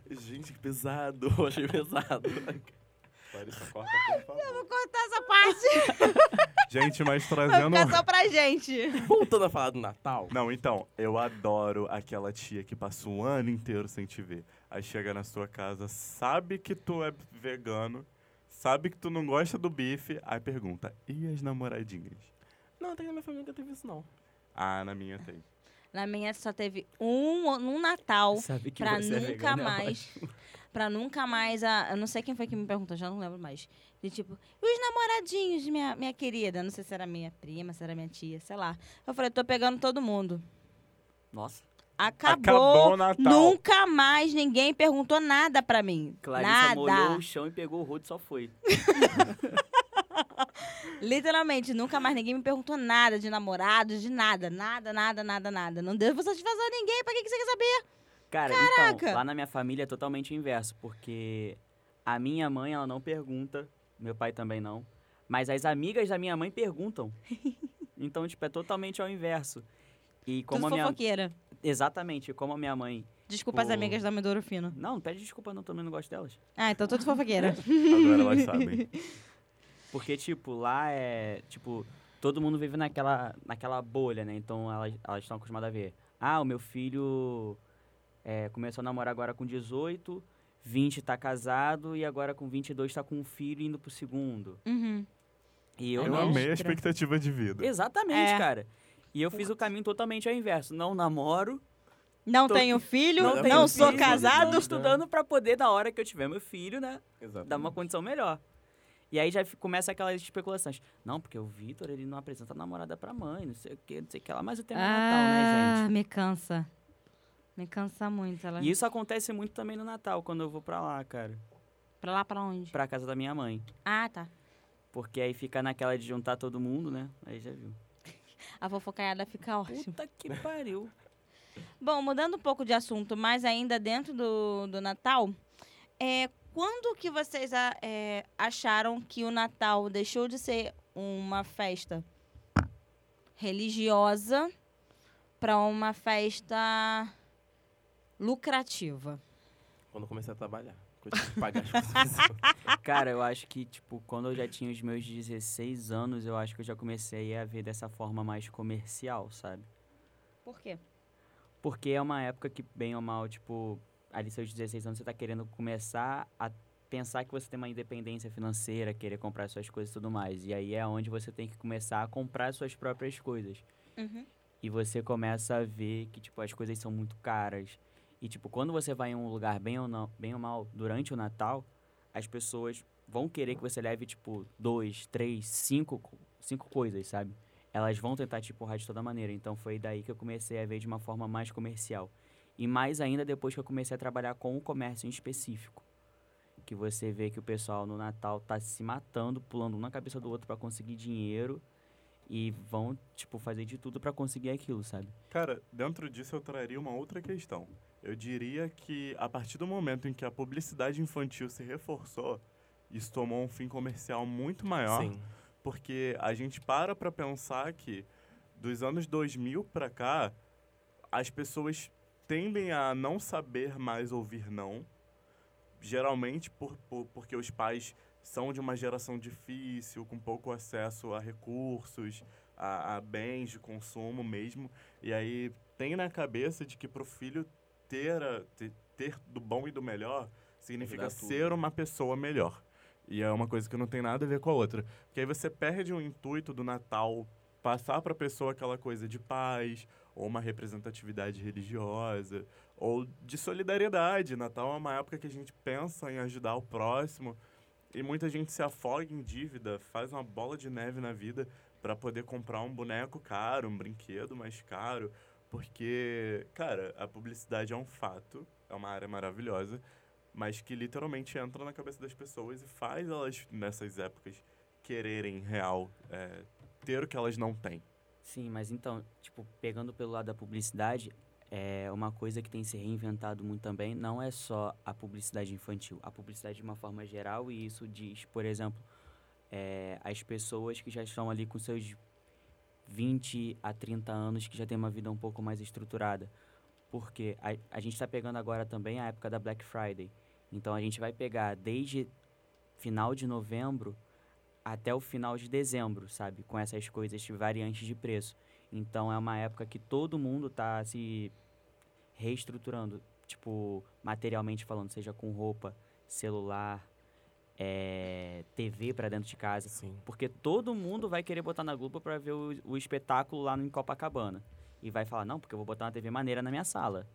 Gente, que pesado. Eu *laughs* achei pesado. Larissa, corta, por favor. Vou cortar essa parte. *laughs* Gente, mas Vai trazendo... ficar só pra gente. Voltando a falar do Natal. Não, então, eu adoro aquela tia que passa o ano inteiro sem te ver. Aí chega na sua casa, sabe que tu é vegano, sabe que tu não gosta do bife, aí pergunta, e as namoradinhas? Não, tem na minha família que teve isso, não. Ah, na minha tem. Na minha só teve um, um Natal Sabe que pra você é nunca é mais. *laughs* pra nunca mais. A, eu não sei quem foi que me perguntou, já não lembro mais. De tipo, e os namoradinhos de minha, minha querida? Não sei se era minha prima, se era minha tia, sei lá. Eu falei, tô pegando todo mundo. Nossa, Acabou. Acabou o Natal. Nunca mais ninguém perguntou nada pra mim. Clarissa nada. molhou o chão e pegou o rodo e só foi. *laughs* Literalmente, nunca mais ninguém me perguntou nada de namorado, de nada. Nada, nada, nada, nada. Não deu satisfação a ninguém. Pra que, que você quer saber? Cara, Caraca! então, lá na minha família é totalmente o inverso, porque a minha mãe, ela não pergunta, meu pai também não, mas as amigas da minha mãe perguntam. *laughs* Então, tipo, é totalmente ao inverso. E como Tudo a minha... fofoqueira. Exatamente, como a minha mãe... Desculpa as Pô. amigas da Medoro Fino. Não, não pede desculpa não, também não gosto delas. Ah, então tudo fofoqueira. *laughs* Agora elas sabem. *laughs* Porque, tipo, lá é. Tipo, todo mundo vive naquela, naquela bolha, né? Então elas elas estão acostumadas a ver. Ah, o meu filho é, começou a namorar agora com 18, 20 tá casado e agora com 22 tá com um filho indo pro segundo. Uhum. E eu, Eu não. amei a expectativa de vida. Exatamente, É. cara. E eu fiz o caminho totalmente ao inverso. Não namoro, Não Tô- tenho filho, não não, tenho sou filho, casado. Tô estudando pra poder, na hora que eu tiver meu filho, né, Exato. dar uma condição melhor. E aí já começa aquelas especulações. Não, porque o Vitor, ele não apresenta a namorada pra mãe, não sei o que, não sei o que lá. Mas o tema é Natal, né, Ah, gente? me cansa. Me cansa muito. Ela... E isso acontece muito também no Natal, quando eu vou pra lá, cara. Pra lá, pra onde? Pra casa da minha mãe. Ah, tá. Porque aí fica naquela de juntar todo mundo, né? Aí já viu. *laughs* A fofocaiada fica ótima. Puta que pariu. Bom, mudando um pouco de assunto, mas ainda dentro do, do Natal, é, quando que vocês a- é, acharam que o Natal deixou de ser uma festa religiosa para uma festa lucrativa? Quando eu comecei a trabalhar. que Eu tive que pagar as *laughs* coisas. Cara, eu acho que, tipo, quando eu já tinha os meus 16 anos, eu acho que eu já comecei a ver dessa forma mais comercial, sabe? Por quê? Porque é uma época que, bem ou mal, tipo, ali seus 16 anos, você tá querendo começar a pensar que você tem uma independência financeira, querer comprar suas coisas e tudo mais. E aí é onde você tem que começar a comprar suas próprias coisas. Uhum. E você começa a ver que, tipo, as coisas são muito caras. E, tipo, quando você vai em um lugar bem ou, não, bem ou mal durante o Natal, as pessoas vão querer que você leve, tipo, dois, três, cinco, co- cinco coisas, sabe? Elas vão tentar te empurrar de toda maneira. Então, foi daí que eu comecei a ver de uma forma mais comercial. E mais ainda depois que eu comecei a trabalhar com o comércio em específico. Que você vê que o pessoal no Natal tá se matando, pulando um na cabeça do outro para conseguir dinheiro. E vão, tipo, fazer de tudo para conseguir aquilo, sabe? Cara, dentro disso eu traria uma outra questão. Eu diria que a partir do momento em que a publicidade infantil se reforçou, isso tomou um fim comercial muito maior, Sim. porque a gente para pra pensar que dos anos 2000 pra cá, as pessoas tendem a não saber mais ouvir não, geralmente por, por- porque os pais são de uma geração difícil, com pouco acesso a recursos, a, a bens de consumo mesmo, e aí tem na cabeça de que para o filho ter, a- ter, ter do bom e do melhor significa ser uma pessoa melhor. E é uma coisa que não tem nada a ver com a outra. Porque aí você perde o intuito do Natal passar para a pessoa aquela coisa de paz, ou uma representatividade religiosa, ou de solidariedade. Natal é uma época que a gente pensa em ajudar o próximo e muita gente se afoga em dívida, faz uma bola de neve na vida para poder comprar um boneco caro, um brinquedo mais caro, porque, cara, a publicidade é um fato, é uma área maravilhosa, mas que literalmente entra na cabeça das pessoas e faz elas, nessas épocas, quererem real é, ter o que elas não têm. Sim, mas então, tipo, pegando pelo lado da publicidade, é uma coisa que tem se reinventado muito também, não é só a publicidade infantil, a publicidade de uma forma geral, e isso diz, por exemplo, é, as pessoas que já estão ali com seus 20 a 30 anos, que já têm uma vida um pouco mais estruturada. Porque a, a gente está pegando agora também a época da Black Friday. Então a gente vai pegar desde final de novembro até o final de dezembro, sabe? Com essas coisas de variantes de preço. Então é uma época que todo mundo tá se reestruturando, tipo, materialmente falando, seja com roupa, celular, é, TV para dentro de casa. Sim. Porque todo mundo vai querer botar na Globo para ver o, o espetáculo lá no em Copacabana. E vai falar, não, porque eu vou botar uma TV maneira na minha sala.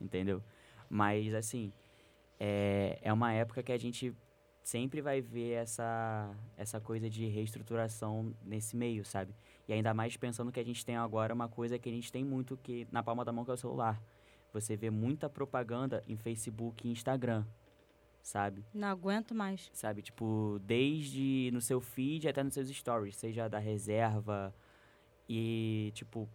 Entendeu? Mas, assim, é, é uma época que a gente sempre vai ver essa, essa coisa de reestruturação nesse meio, sabe? E ainda mais pensando que a gente tem agora uma coisa que a gente tem muito que na palma da mão que é o celular. Você vê muita propaganda em Facebook e Instagram, sabe? Não aguento mais. Sabe, tipo, desde no seu feed até nos seus stories, seja da reserva e, tipo,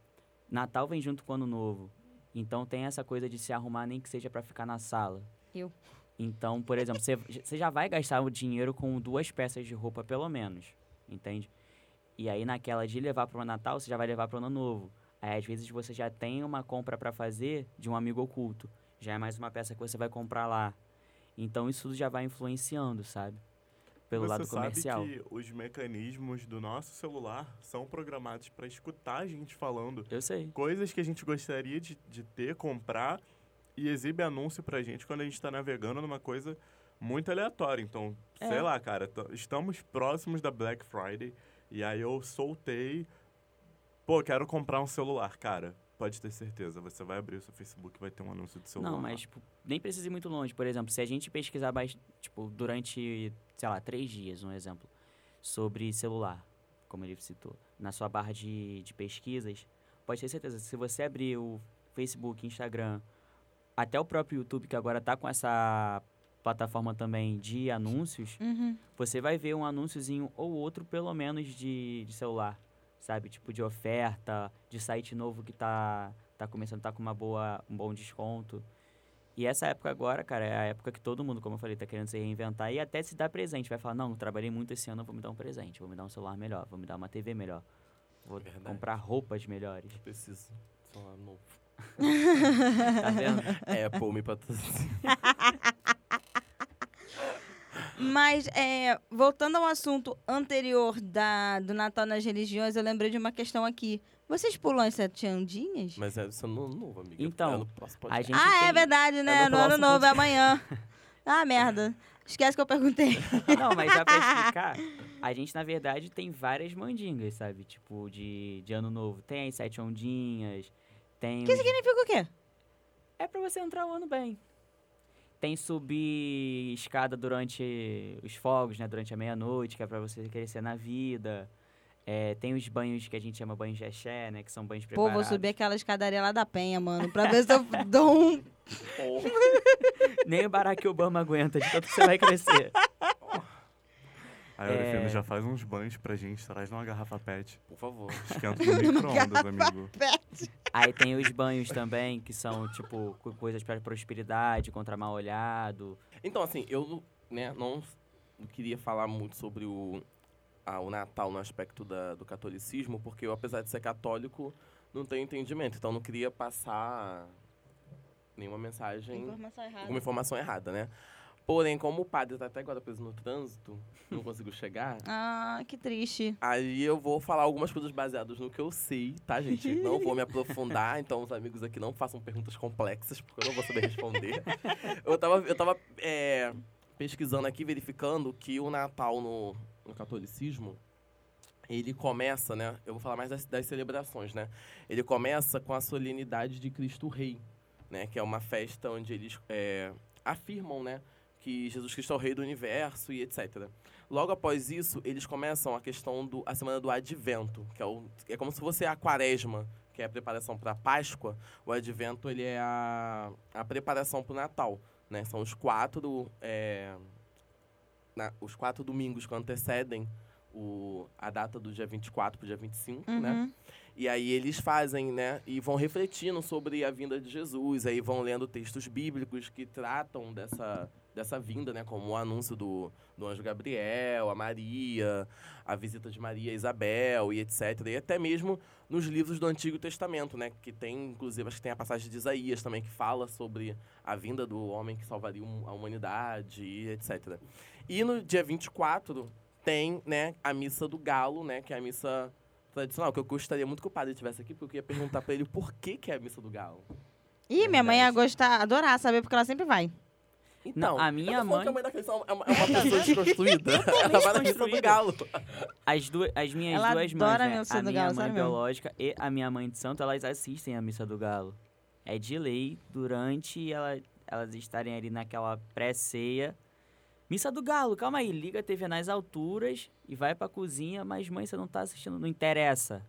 Natal vem junto com o Ano Novo. Então tem essa coisa de se arrumar nem que seja pra ficar na sala. Eu. Então, por exemplo, você- você já vai gastar o dinheiro com duas peças de roupa pelo menos, entende? E aí naquela de levar para o Natal, você já vai levar para o Ano Novo. Aí às vezes você já tem uma compra para fazer de um amigo oculto. Já é mais uma peça que você vai comprar lá. Então isso já vai influenciando, sabe? pelo Você lado comercial. sabe que os mecanismos do nosso celular são programados para escutar a gente falando Eu sei. coisas que a gente gostaria de, de ter, comprar e exibe anúncio pra gente quando a gente tá navegando numa coisa muito aleatória. Então, É. sei lá, cara, estamos próximos da Black Friday e aí eu soltei, pô, quero comprar um celular, cara. Pode ter certeza, você vai abrir o seu Facebook e vai ter um anúncio de celular. Não, mas tipo, nem precisa ir muito longe. Por exemplo, se a gente pesquisar tipo, durante, sei lá, três dias, um exemplo, sobre celular, como ele citou, na sua barra de, de pesquisas, pode ter certeza, se você abrir o Facebook, Instagram, até o próprio YouTube, que agora tá com essa plataforma também de anúncios, Uhum. você vai ver um anúnciozinho ou outro, pelo menos, de, de celular, sabe? Tipo, de oferta, de site novo que tá, tá começando a tá com uma boa, um bom desconto. E essa época agora, cara, é a época que todo mundo, como eu falei, tá querendo se reinventar e até se dar presente. Vai falar, não, eu trabalhei muito esse ano, eu vou me dar um presente, vou me dar um celular melhor, vou me dar uma TV melhor, vou Verdade. comprar roupas melhores. Preciso. Celular novo. *laughs* Tá vendo? *laughs* Apple me patrocina. Mas, é, voltando ao assunto anterior da, do Natal nas religiões, eu lembrei de uma questão aqui. Vocês pulam as sete andinhas? Mas é isso no novo, amiga. Então, É no próximo a gente Ah, é tem- verdade, né? É no no ano novo, é amanhã. *laughs* Ah, merda. Esquece que eu perguntei. Não, mas já pra explicar, a gente, na verdade, tem várias mandingas, sabe? Tipo, de, de ano novo. Tem as sete ondinhas, tem... Que os- significa o quê? É pra você entrar o ano bem. Tem subir escada durante os fogos, né? Durante a meia-noite, que é pra você crescer na vida. É, tem os banhos que a gente chama banhos de axé, né? Que são banhos Pô, preparados. vou subir aquela escadaria lá da Penha, mano, pra ver se eu *laughs* dou um... Nem o Barack Obama aguenta, de tanto que você vai crescer. *laughs* Orifino É. já faz uns banhos pra gente, traz numa garrafa pet. Por favor. Esquenta no *laughs* micro-ondas, amigo. Aí tem os banhos também, que são, tipo, co- coisas pra prosperidade, contra mal olhado. Então, assim, eu né, não não queria falar muito sobre o, a- o Natal no aspecto da- do catolicismo, porque eu, apesar de ser católico, não tenho entendimento. Então, não queria passar nenhuma mensagem, Informação errada. alguma informação errada, né? Porém, como o padre tá até agora preso no trânsito, não *laughs* conseguiu chegar, Ah, que triste. Aí eu vou falar algumas coisas baseadas no que eu sei, tá, gente? Não vou me *laughs* aprofundar, então os amigos aqui não façam perguntas complexas, porque eu não vou saber responder. eu tava, eu tava é, pesquisando aqui, verificando que o Natal no, no catolicismo, ele começa, né? Eu vou falar mais das, das celebrações, né? Ele começa com a solenidade de Cristo Rei, né? Que é uma festa onde eles é, afirmam, né? Que Jesus Cristo é o Rei do Universo e etc. Logo após isso, eles começam a questão do a semana do Advento, que é, o, é como se fosse a Quaresma, que é a preparação para a Páscoa. O Advento ele é a, a preparação para o Natal, né? São os quatro é, na- os quatro domingos que antecedem o, a data do dia 24 para o dia 25, né? Uhum. E aí eles fazem, né? E vão refletindo sobre a vinda de Jesus, aí vão lendo textos bíblicos que tratam dessa, dessa vinda, né? Como o anúncio do, do anjo Gabriel, a Maria, a visita de Maria a Isabel e etc. E até mesmo nos livros do Antigo Testamento, né? Que tem, inclusive, acho que tem a passagem de Isaías também, que fala sobre a vinda do homem que salvaria a humanidade e etc. E no dia 24 tem, né, a missa do galo, né? Que é a missa tradicional, que eu gostaria muito que o padre estivesse aqui, porque eu ia perguntar pra ele por que, que é a missa do galo. Ih, minha mãe ia gostar, adorar saber, porque ela sempre vai. Então, a minha mãe- que a mãe da Cleiton é uma, é uma *laughs* pessoa desconstruída. Ela *laughs* vai na missa do galo. As, duas, as minhas Ela duas mães, né? a do minha galo, mãe sério mesmo. biológica e a minha mãe de santo, elas assistem a missa do galo. É de lei, durante ela, elas estarem ali naquela pré-ceia. Missa do galo, calma aí, liga a TV nas alturas e vai pra cozinha, mas mãe, você não tá assistindo, não interessa.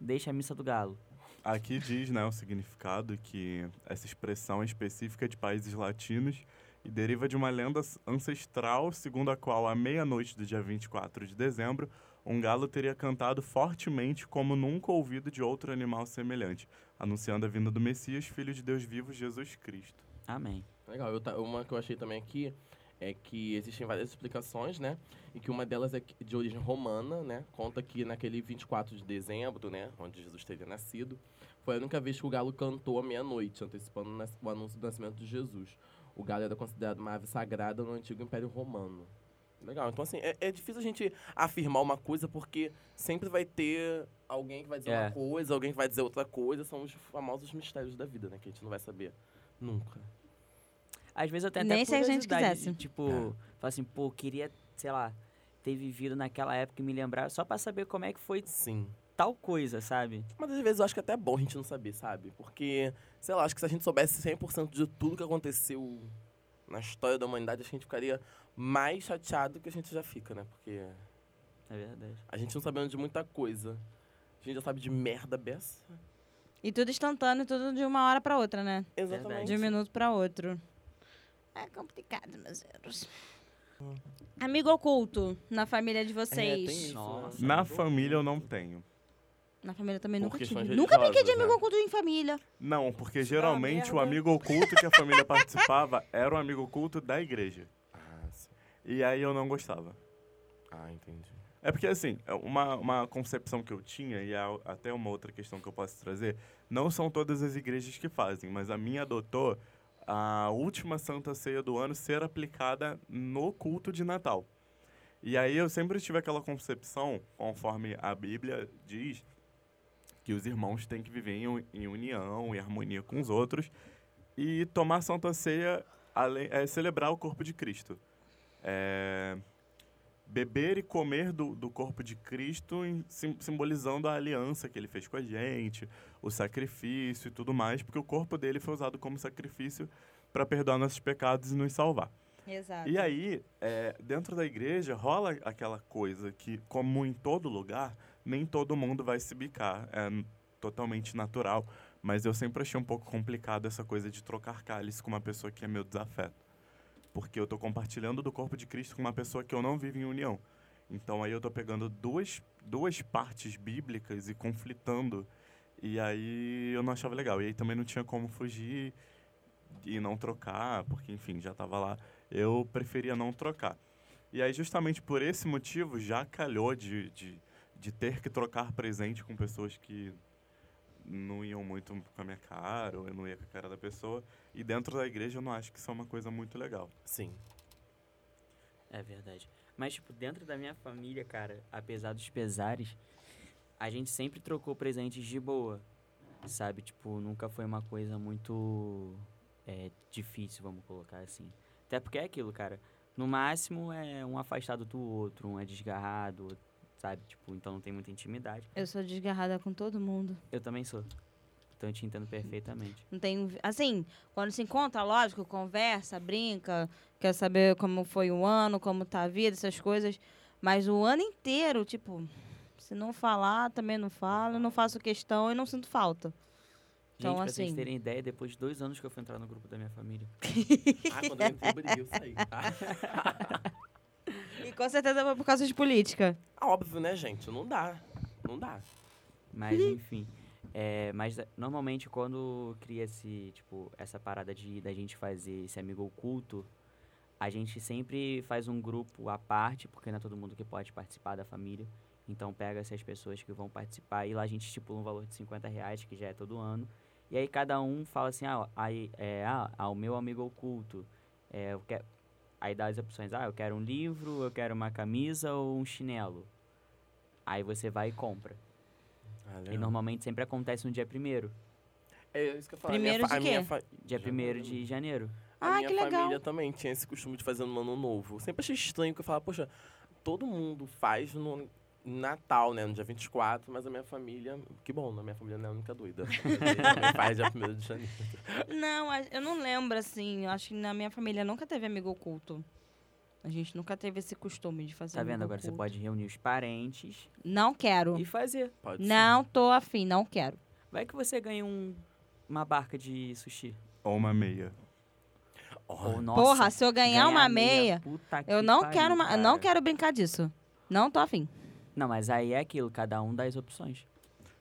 Deixa a missa do galo. Aqui diz, né, o significado que essa expressão é específica de países latinos e deriva de uma lenda ancestral, segundo a qual, à meia-noite do dia 24 de dezembro, um galo teria cantado fortemente como nunca ouvido de outro animal semelhante, anunciando a vinda do Messias, filho de Deus vivo, Jesus Cristo. Amém. Legal, eu uma que eu achei também aqui é que existem várias explicações, né? E que uma delas é de origem romana, né? Conta que naquele 24 de dezembro, né? Onde Jesus teria nascido, foi a única vez que o galo cantou à meia-noite, antecipando o anúncio do nascimento de Jesus. O galo era considerado uma ave sagrada no antigo Império Romano. Legal. Então, assim, é, é difícil a gente afirmar uma coisa porque sempre vai ter alguém que vai dizer É. uma coisa, alguém que vai dizer outra coisa. São os famosos mistérios da vida, né? Que a gente não vai saber nunca. Às vezes eu tenho Nem até se a gente quisesse. Tipo, É. falar assim, pô, queria, sei lá, ter vivido naquela época e me lembrar só pra saber como é que foi Sim. Tal coisa, sabe? Mas às vezes eu acho que até é bom a gente não saber, sabe? Porque, sei lá, acho que se a gente soubesse 100% de tudo que aconteceu na história da humanidade, a gente ficaria mais chateado do que a gente já fica, né? Porque É verdade. a gente não sabendo de muita coisa. A gente já sabe de merda beça. E tudo instantâneo, tudo de uma hora pra outra, né? Exatamente. De um minuto pra outro. É complicado, meus euros. Amigo oculto na família de É, tem vocês. isso, Nossa. Na família eu não tenho. Na família também Por nunca tive. Nunca brinquei de religiosas, amigo né? oculto em família. Não, porque geralmente o merda. amigo oculto que a família participava *laughs* era o amigo oculto da igreja. Ah, sim. E aí eu não gostava. Ah, entendi. É porque, assim, é uma, uma concepção que eu tinha, e é até uma outra questão que eu posso trazer, não são todas as igrejas que fazem, mas a minha adotou a última Santa Ceia do ano ser aplicada no culto de Natal. E aí eu sempre tive aquela concepção, conforme a Bíblia diz, que os irmãos têm que viver em, em união, em harmonia com os outros, e tomar Santa Ceia ale- é celebrar o corpo de Cristo. É, beber e comer do, do corpo de Cristo, em- sim- simbolizando a aliança que ele fez com a gente, o sacrifício e tudo mais, porque o corpo dele foi usado como sacrifício para perdoar nossos pecados e nos salvar. Exato. E aí, é, dentro da igreja, rola aquela coisa que, como em todo lugar, nem todo mundo vai se bicar. É totalmente natural. Mas eu sempre achei um pouco complicado essa coisa de trocar cálice com uma pessoa que é meu desafeto. Porque eu tô compartilhando do corpo de Cristo com uma pessoa que eu não vivo em união. Então aí eu tô pegando duas, duas partes bíblicas e conflitando. E aí eu não achava legal. E aí também não tinha como fugir e não trocar, porque enfim, já tava lá eu preferia não trocar. E aí, justamente por esse motivo, já calhou de, de, de ter que trocar presente com pessoas que não iam muito com a minha cara, ou eu não ia com a cara da pessoa. E dentro da igreja, eu não acho que isso é uma coisa muito legal. Sim. É verdade. Mas, tipo, dentro da minha família, cara, apesar dos pesares, a gente sempre trocou presentes de boa. Sabe? Tipo, nunca foi uma coisa muito é, difícil, vamos colocar assim. Até porque é aquilo, cara. No máximo é um afastado do outro, um é desgarrado, sabe? Tipo, então não tem muita intimidade. Eu sou desgarrada com todo mundo. Eu também sou. Então eu te entendo perfeitamente. Não tem. Assim, quando se encontra, lógico, conversa, brinca, quer saber como foi o ano, como tá a vida, essas coisas. Mas o ano inteiro, tipo, se não falar, também não falo, não faço questão e não sinto falta. Então, Gente, pra vocês assim- terem ideia, depois de dois anos que eu fui entrar no grupo da minha família. *laughs* Ah, quando eu entrei, eu saí. *laughs* E com certeza foi por causa de política. óbvio, né, gente? Não dá. Não dá. Mas enfim. É, mas eh, normalmente quando cria esse, tipo, essa parada de da gente fazer esse amigo oculto, a gente sempre faz um grupo à parte, porque não é todo mundo que pode participar da família. Então pega essas pessoas que vão participar e lá a gente estipula um valor de 50 reais, que já é todo ano. E aí cada um fala assim, ah, aí, é, ah, ah, o meu amigo oculto, é, eu quero... Aí dá as opções, ah, eu quero um livro, eu quero uma camisa ou um chinelo. Aí você vai e compra. Ah, E normalmente sempre acontece no dia primeiro. É isso que eu falo. Primeiro a minha, fa- de a quê? fa- Dia primeiro de janeiro. A Ah, minha que legal. família também tinha esse costume de fazer no ano novo. Eu sempre achei estranho, porque eu falava, poxa, todo mundo faz no Natal, né? No dia 24, mas a minha família. Que bom, a minha família não é a única doida. *laughs* Dele também faz dia 1 de janeiro. Não, eu não lembro, assim. Eu acho que na minha família nunca teve amigo oculto. A gente nunca teve esse costume de fazer Tá vendo? amigo Agora você oculto. pode reunir os parentes Não quero. e fazer. Pode ser. Não tô afim, não quero. Vai que você ganha um, uma barca de sushi. Ou uma meia. Ou, nossa, Porra, se eu ganhar uma meia, puta eu não pariu, quero uma, não quero brincar disso. Não tô afim. Não, mas aí é aquilo, cada um dá as opções.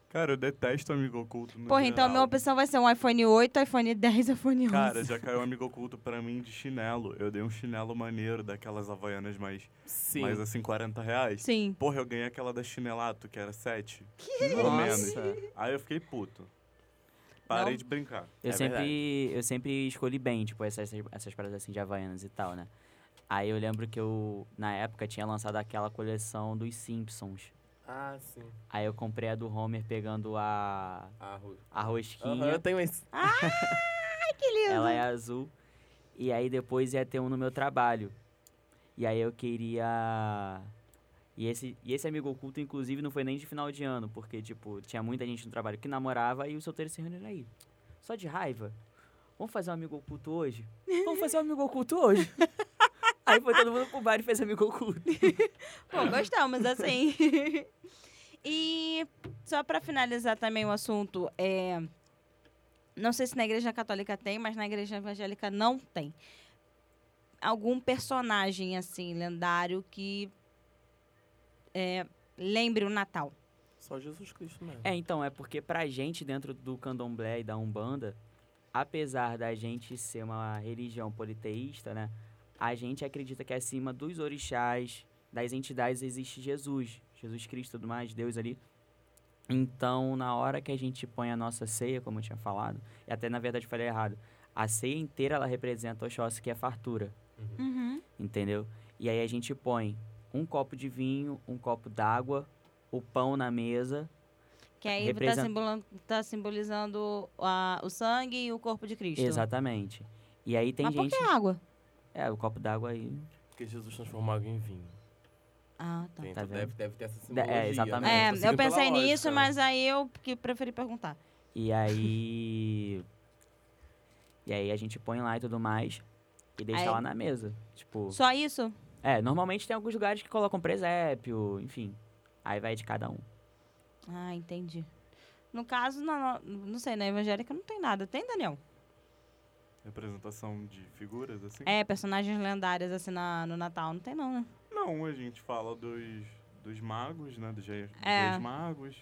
Cara, eu detesto amigo oculto no Porra, então a geral. minha opção vai ser um iPhone 8, iPhone 10, iPhone 11. Cara, já caiu um amigo oculto pra mim de chinelo. Eu dei um chinelo maneiro, daquelas havaianas mais, Sim. mais assim, 40 reais. Sim. Porra, eu ganhei aquela da chinelato, que era 7. Ou Nossa. menos. Aí eu fiquei puto. Parei Não. de brincar. Eu É sempre, eu sempre escolhi bem, tipo, essas, essas paradas assim de Havaianas e tal, né? Aí eu lembro que eu, na época, tinha lançado aquela coleção dos Simpsons. Ah, sim. Aí eu comprei a do Homer pegando a, Ah, Ru- a rosquinha. Aham, eu tenho esse. *laughs* Que lindo. Ela é azul. E aí depois ia ter um no meu trabalho. E aí eu queria. E esse, e esse amigo oculto, inclusive, não foi nem de final de ano, porque, tipo, tinha muita gente no trabalho que namorava e os solteiros se reuniram aí. Só de raiva. Vamos fazer um amigo oculto hoje? *laughs* Vamos fazer um amigo oculto hoje? *laughs* aí foi todo mundo pro bar e fez amigo oculto. *laughs* Pô, gostamos, assim. e só pra finalizar também o assunto, é... não sei se na igreja católica tem, mas na igreja evangélica não tem. Algum personagem, assim, lendário que é, lembre o Natal. Só Jesus Cristo mesmo. É, então, é porque pra gente, dentro do candomblé e da Umbanda, apesar da gente ser uma religião politeísta, né? A gente acredita que acima dos orixás, das entidades, existe Jesus. Jesus Cristo e tudo mais, Deus ali. Então, na hora que a gente põe a nossa ceia, como eu tinha falado, e até na verdade falei errado, a ceia inteira ela representa Oxóssi, que é fartura, Uhum. entendeu? E aí a gente põe um copo de vinho, um copo d'água, o pão na mesa, Que aí tá, simbolando, tá simbolizando a- o sangue e o corpo de Cristo. Exatamente. E aí tem Mas gente. por que água? É, o copo d'água aí. Porque Jesus transformou água em vinho. Ah, tá. Tem- Tá deve, vendo? deve ter essa É, simbologia. exatamente. né? É, eu pensei lógica, nisso, né? mas aí eu que preferi perguntar. E aí. *laughs* e aí a gente põe lá e tudo mais. E deixa Aí- lá na mesa. Tipo. Só isso? É, normalmente tem alguns lugares que colocam presépio, enfim. Aí vai de cada um. Ah, entendi. No caso, na, não sei, na evangélica não tem nada. Tem, Daniel? Representação de figuras, assim? É, personagens lendárias assim na, no Natal. Não tem não, né? Não, a gente fala dos, dos magos, né? Dos reis, dos É. reis magos,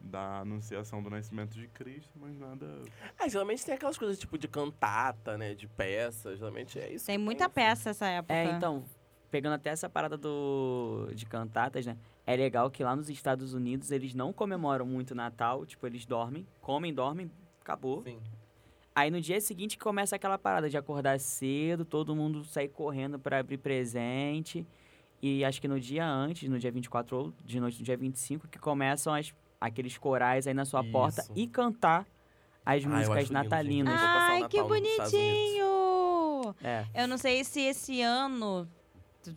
da anunciação do nascimento de Cristo, mas nada... É, geralmente tem aquelas coisas tipo de cantata, né? De peça. Geralmente é isso. Tem muita assim. peça essa época. É, então, pegando até essa parada do de cantatas, né? É legal que lá nos Estados Unidos eles não comemoram muito o Natal, tipo, eles dormem, comem, dormem, acabou. Sim. Aí no dia seguinte começa aquela parada de acordar cedo, todo mundo sair correndo pra abrir presente. E acho que no dia antes, no dia 24 ou de noite no dia 25, que começam as, aqueles corais aí na sua porta Isso. e cantar as Ah, músicas lindo, natalinas. vou passar o Ai, que Natal bonitinho! É. Eu não sei se esse ano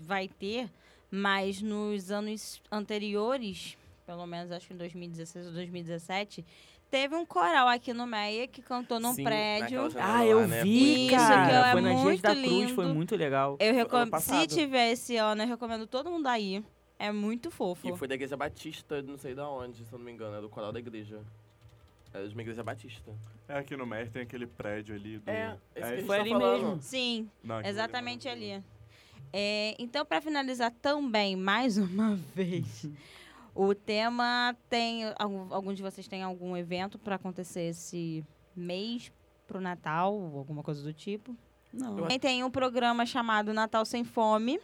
vai ter, mas nos anos anteriores, pelo menos acho que em 2016 ou 2017, teve um coral aqui no Meia que cantou num Sim, prédio. Ah, eu lá, né? vi, Isso, cara. que é foi na Dias da muito Cruz, foi lindo. muito legal. Eu ano recom... Se tiver esse ano, eu recomendo todo mundo aí. É muito fofo. E foi da igreja batista, não sei da onde, se eu não me engano. É do coral da igreja. É de uma igreja batista. É, aqui no MER tem aquele prédio ali do... É, gente foi ali falando. mesmo. Sim, Não, aquilo exatamente ali. ali. É, então, para finalizar também, mais uma *laughs* vez, o tema tem. Algum de vocês tem algum evento para acontecer esse mês pro Natal, ou alguma coisa do tipo? Não. Também tem um programa chamado Natal Sem Fome,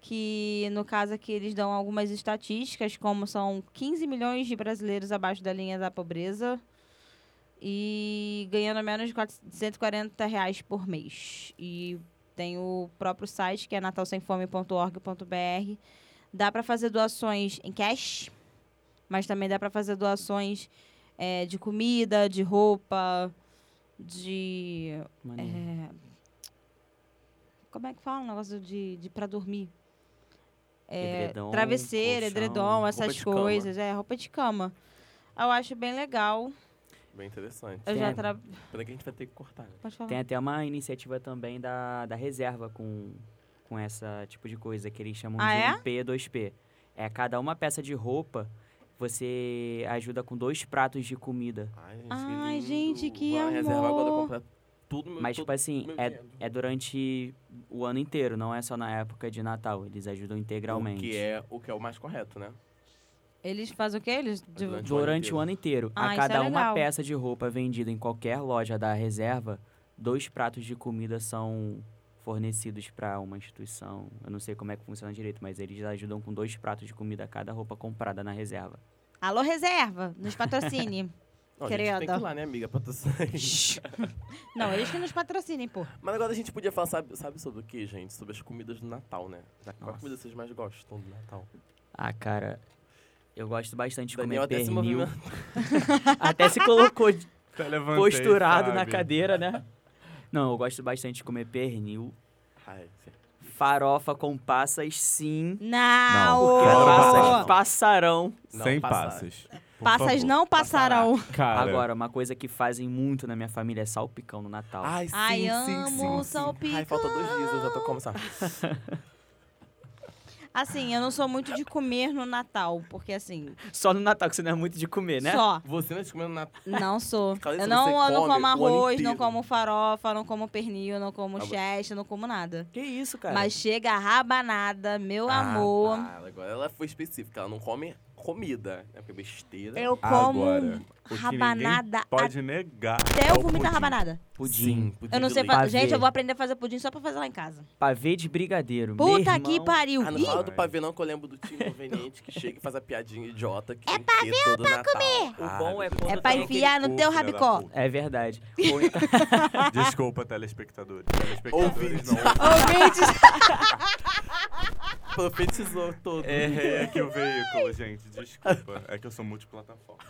que no caso aqui eles dão algumas estatísticas, como são 15 milhões de brasileiros abaixo da linha da pobreza e ganhando menos de 440 reais por mês. E tem o próprio site, que é natalsemfome.org.br. Dá para fazer doações em cash, mas também dá para fazer doações eh, de comida, de roupa, de é, como é que fala um negócio de, de pra dormir? É, Edredom, travesseiro, colchão, edredom, essas de cama. coisas. É, roupa de cama. Eu acho bem legal. Bem interessante. Eu Tem já a- tra... Pena que a gente vai ter que cortar. né? Pode falar. Tem até uma iniciativa também da, da reserva com, com essa tipo de coisa que eles chamam Ah, de é? 1P, 2P. É cada uma peça de roupa, você ajuda com dois pratos de comida. Ai, gente, Ai, lindo. gente, que Vou na reserva agora amor. comprar tudo meu Mas, tudo tipo assim, é, é durante o ano inteiro, não é só na época de Natal. Eles ajudam integralmente. O que é o que é o mais correto, né? Eles fazem o quê? Eles... Durante Durante o ano inteiro. Ah, a é cada uma legal. peça de roupa vendida em qualquer loja da reserva, dois pratos de comida são fornecidos para uma instituição. Eu não sei como é que funciona direito, mas eles ajudam com dois pratos de comida a cada roupa comprada na reserva. Alô, reserva, nos patrocine. *laughs* Não, a gente tem que ir lá, né, amiga? Patrocínio. Não, eles que nos patrocinem, pô. Mas agora a gente podia falar, sabe, sabe sobre o que, gente? Sobre as comidas do Natal, né? Qual Nossa. comida vocês mais gostam do Natal? Ah, cara, eu gosto bastante de Daniel comer até se pernil. movimenta. *laughs* Até se colocou posturado na sabe? cadeira, né? Não, eu gosto bastante de comer pernil. Ai, sim. Farofa com passas, sim. Não! Porque Fora passas passarão. Não, Sem passas. Por Passas favor. não passarão. Cara, Agora, uma coisa que fazem muito na minha família é salpicão no Natal. Ai, sim, Ai, sim, amo sim, sim. salpicão. Ai, falta dois dias, eu já tô começando. *laughs* Assim, eu não sou muito de comer no Natal, porque assim, Só no Natal, que você não é muito de comer, né? só. Você não está comendo Natal. Não sou. *laughs* Claro, Eu não, eu não como arroz, não como farofa, não como pernil, não como Ah, chester, não como nada. Que isso, cara? Mas chega a rabanada, meu Ah, amor. tá. Agora ela foi específica, ela não come comida. É porque besteira. Eu como Agora, o que rabanada pode negar até é eu o vomitar rabanada. Pudim. Sim, pudim Eu não sei fazer. Pavê. Gente, eu vou aprender a fazer pudim só pra fazer lá em casa. Pavê de brigadeiro. Puta Meu que irmão. pariu. Ah, não Ih, fala do pavê não, que eu lembro do tio inconveniente que chega e faz a piadinha idiota que é que ter todo Natal. O bom é quando é pra tem enfiar no teu filha da rabicó. puta. É verdade. *laughs* Ou então- *laughs* Desculpa, telespectadores. Telespectadores Ouvintes. não. Ouvintes. *laughs* Profetizou todo. Errei aqui o veículo, gente. Desculpa. É que eu sou multiplataforma.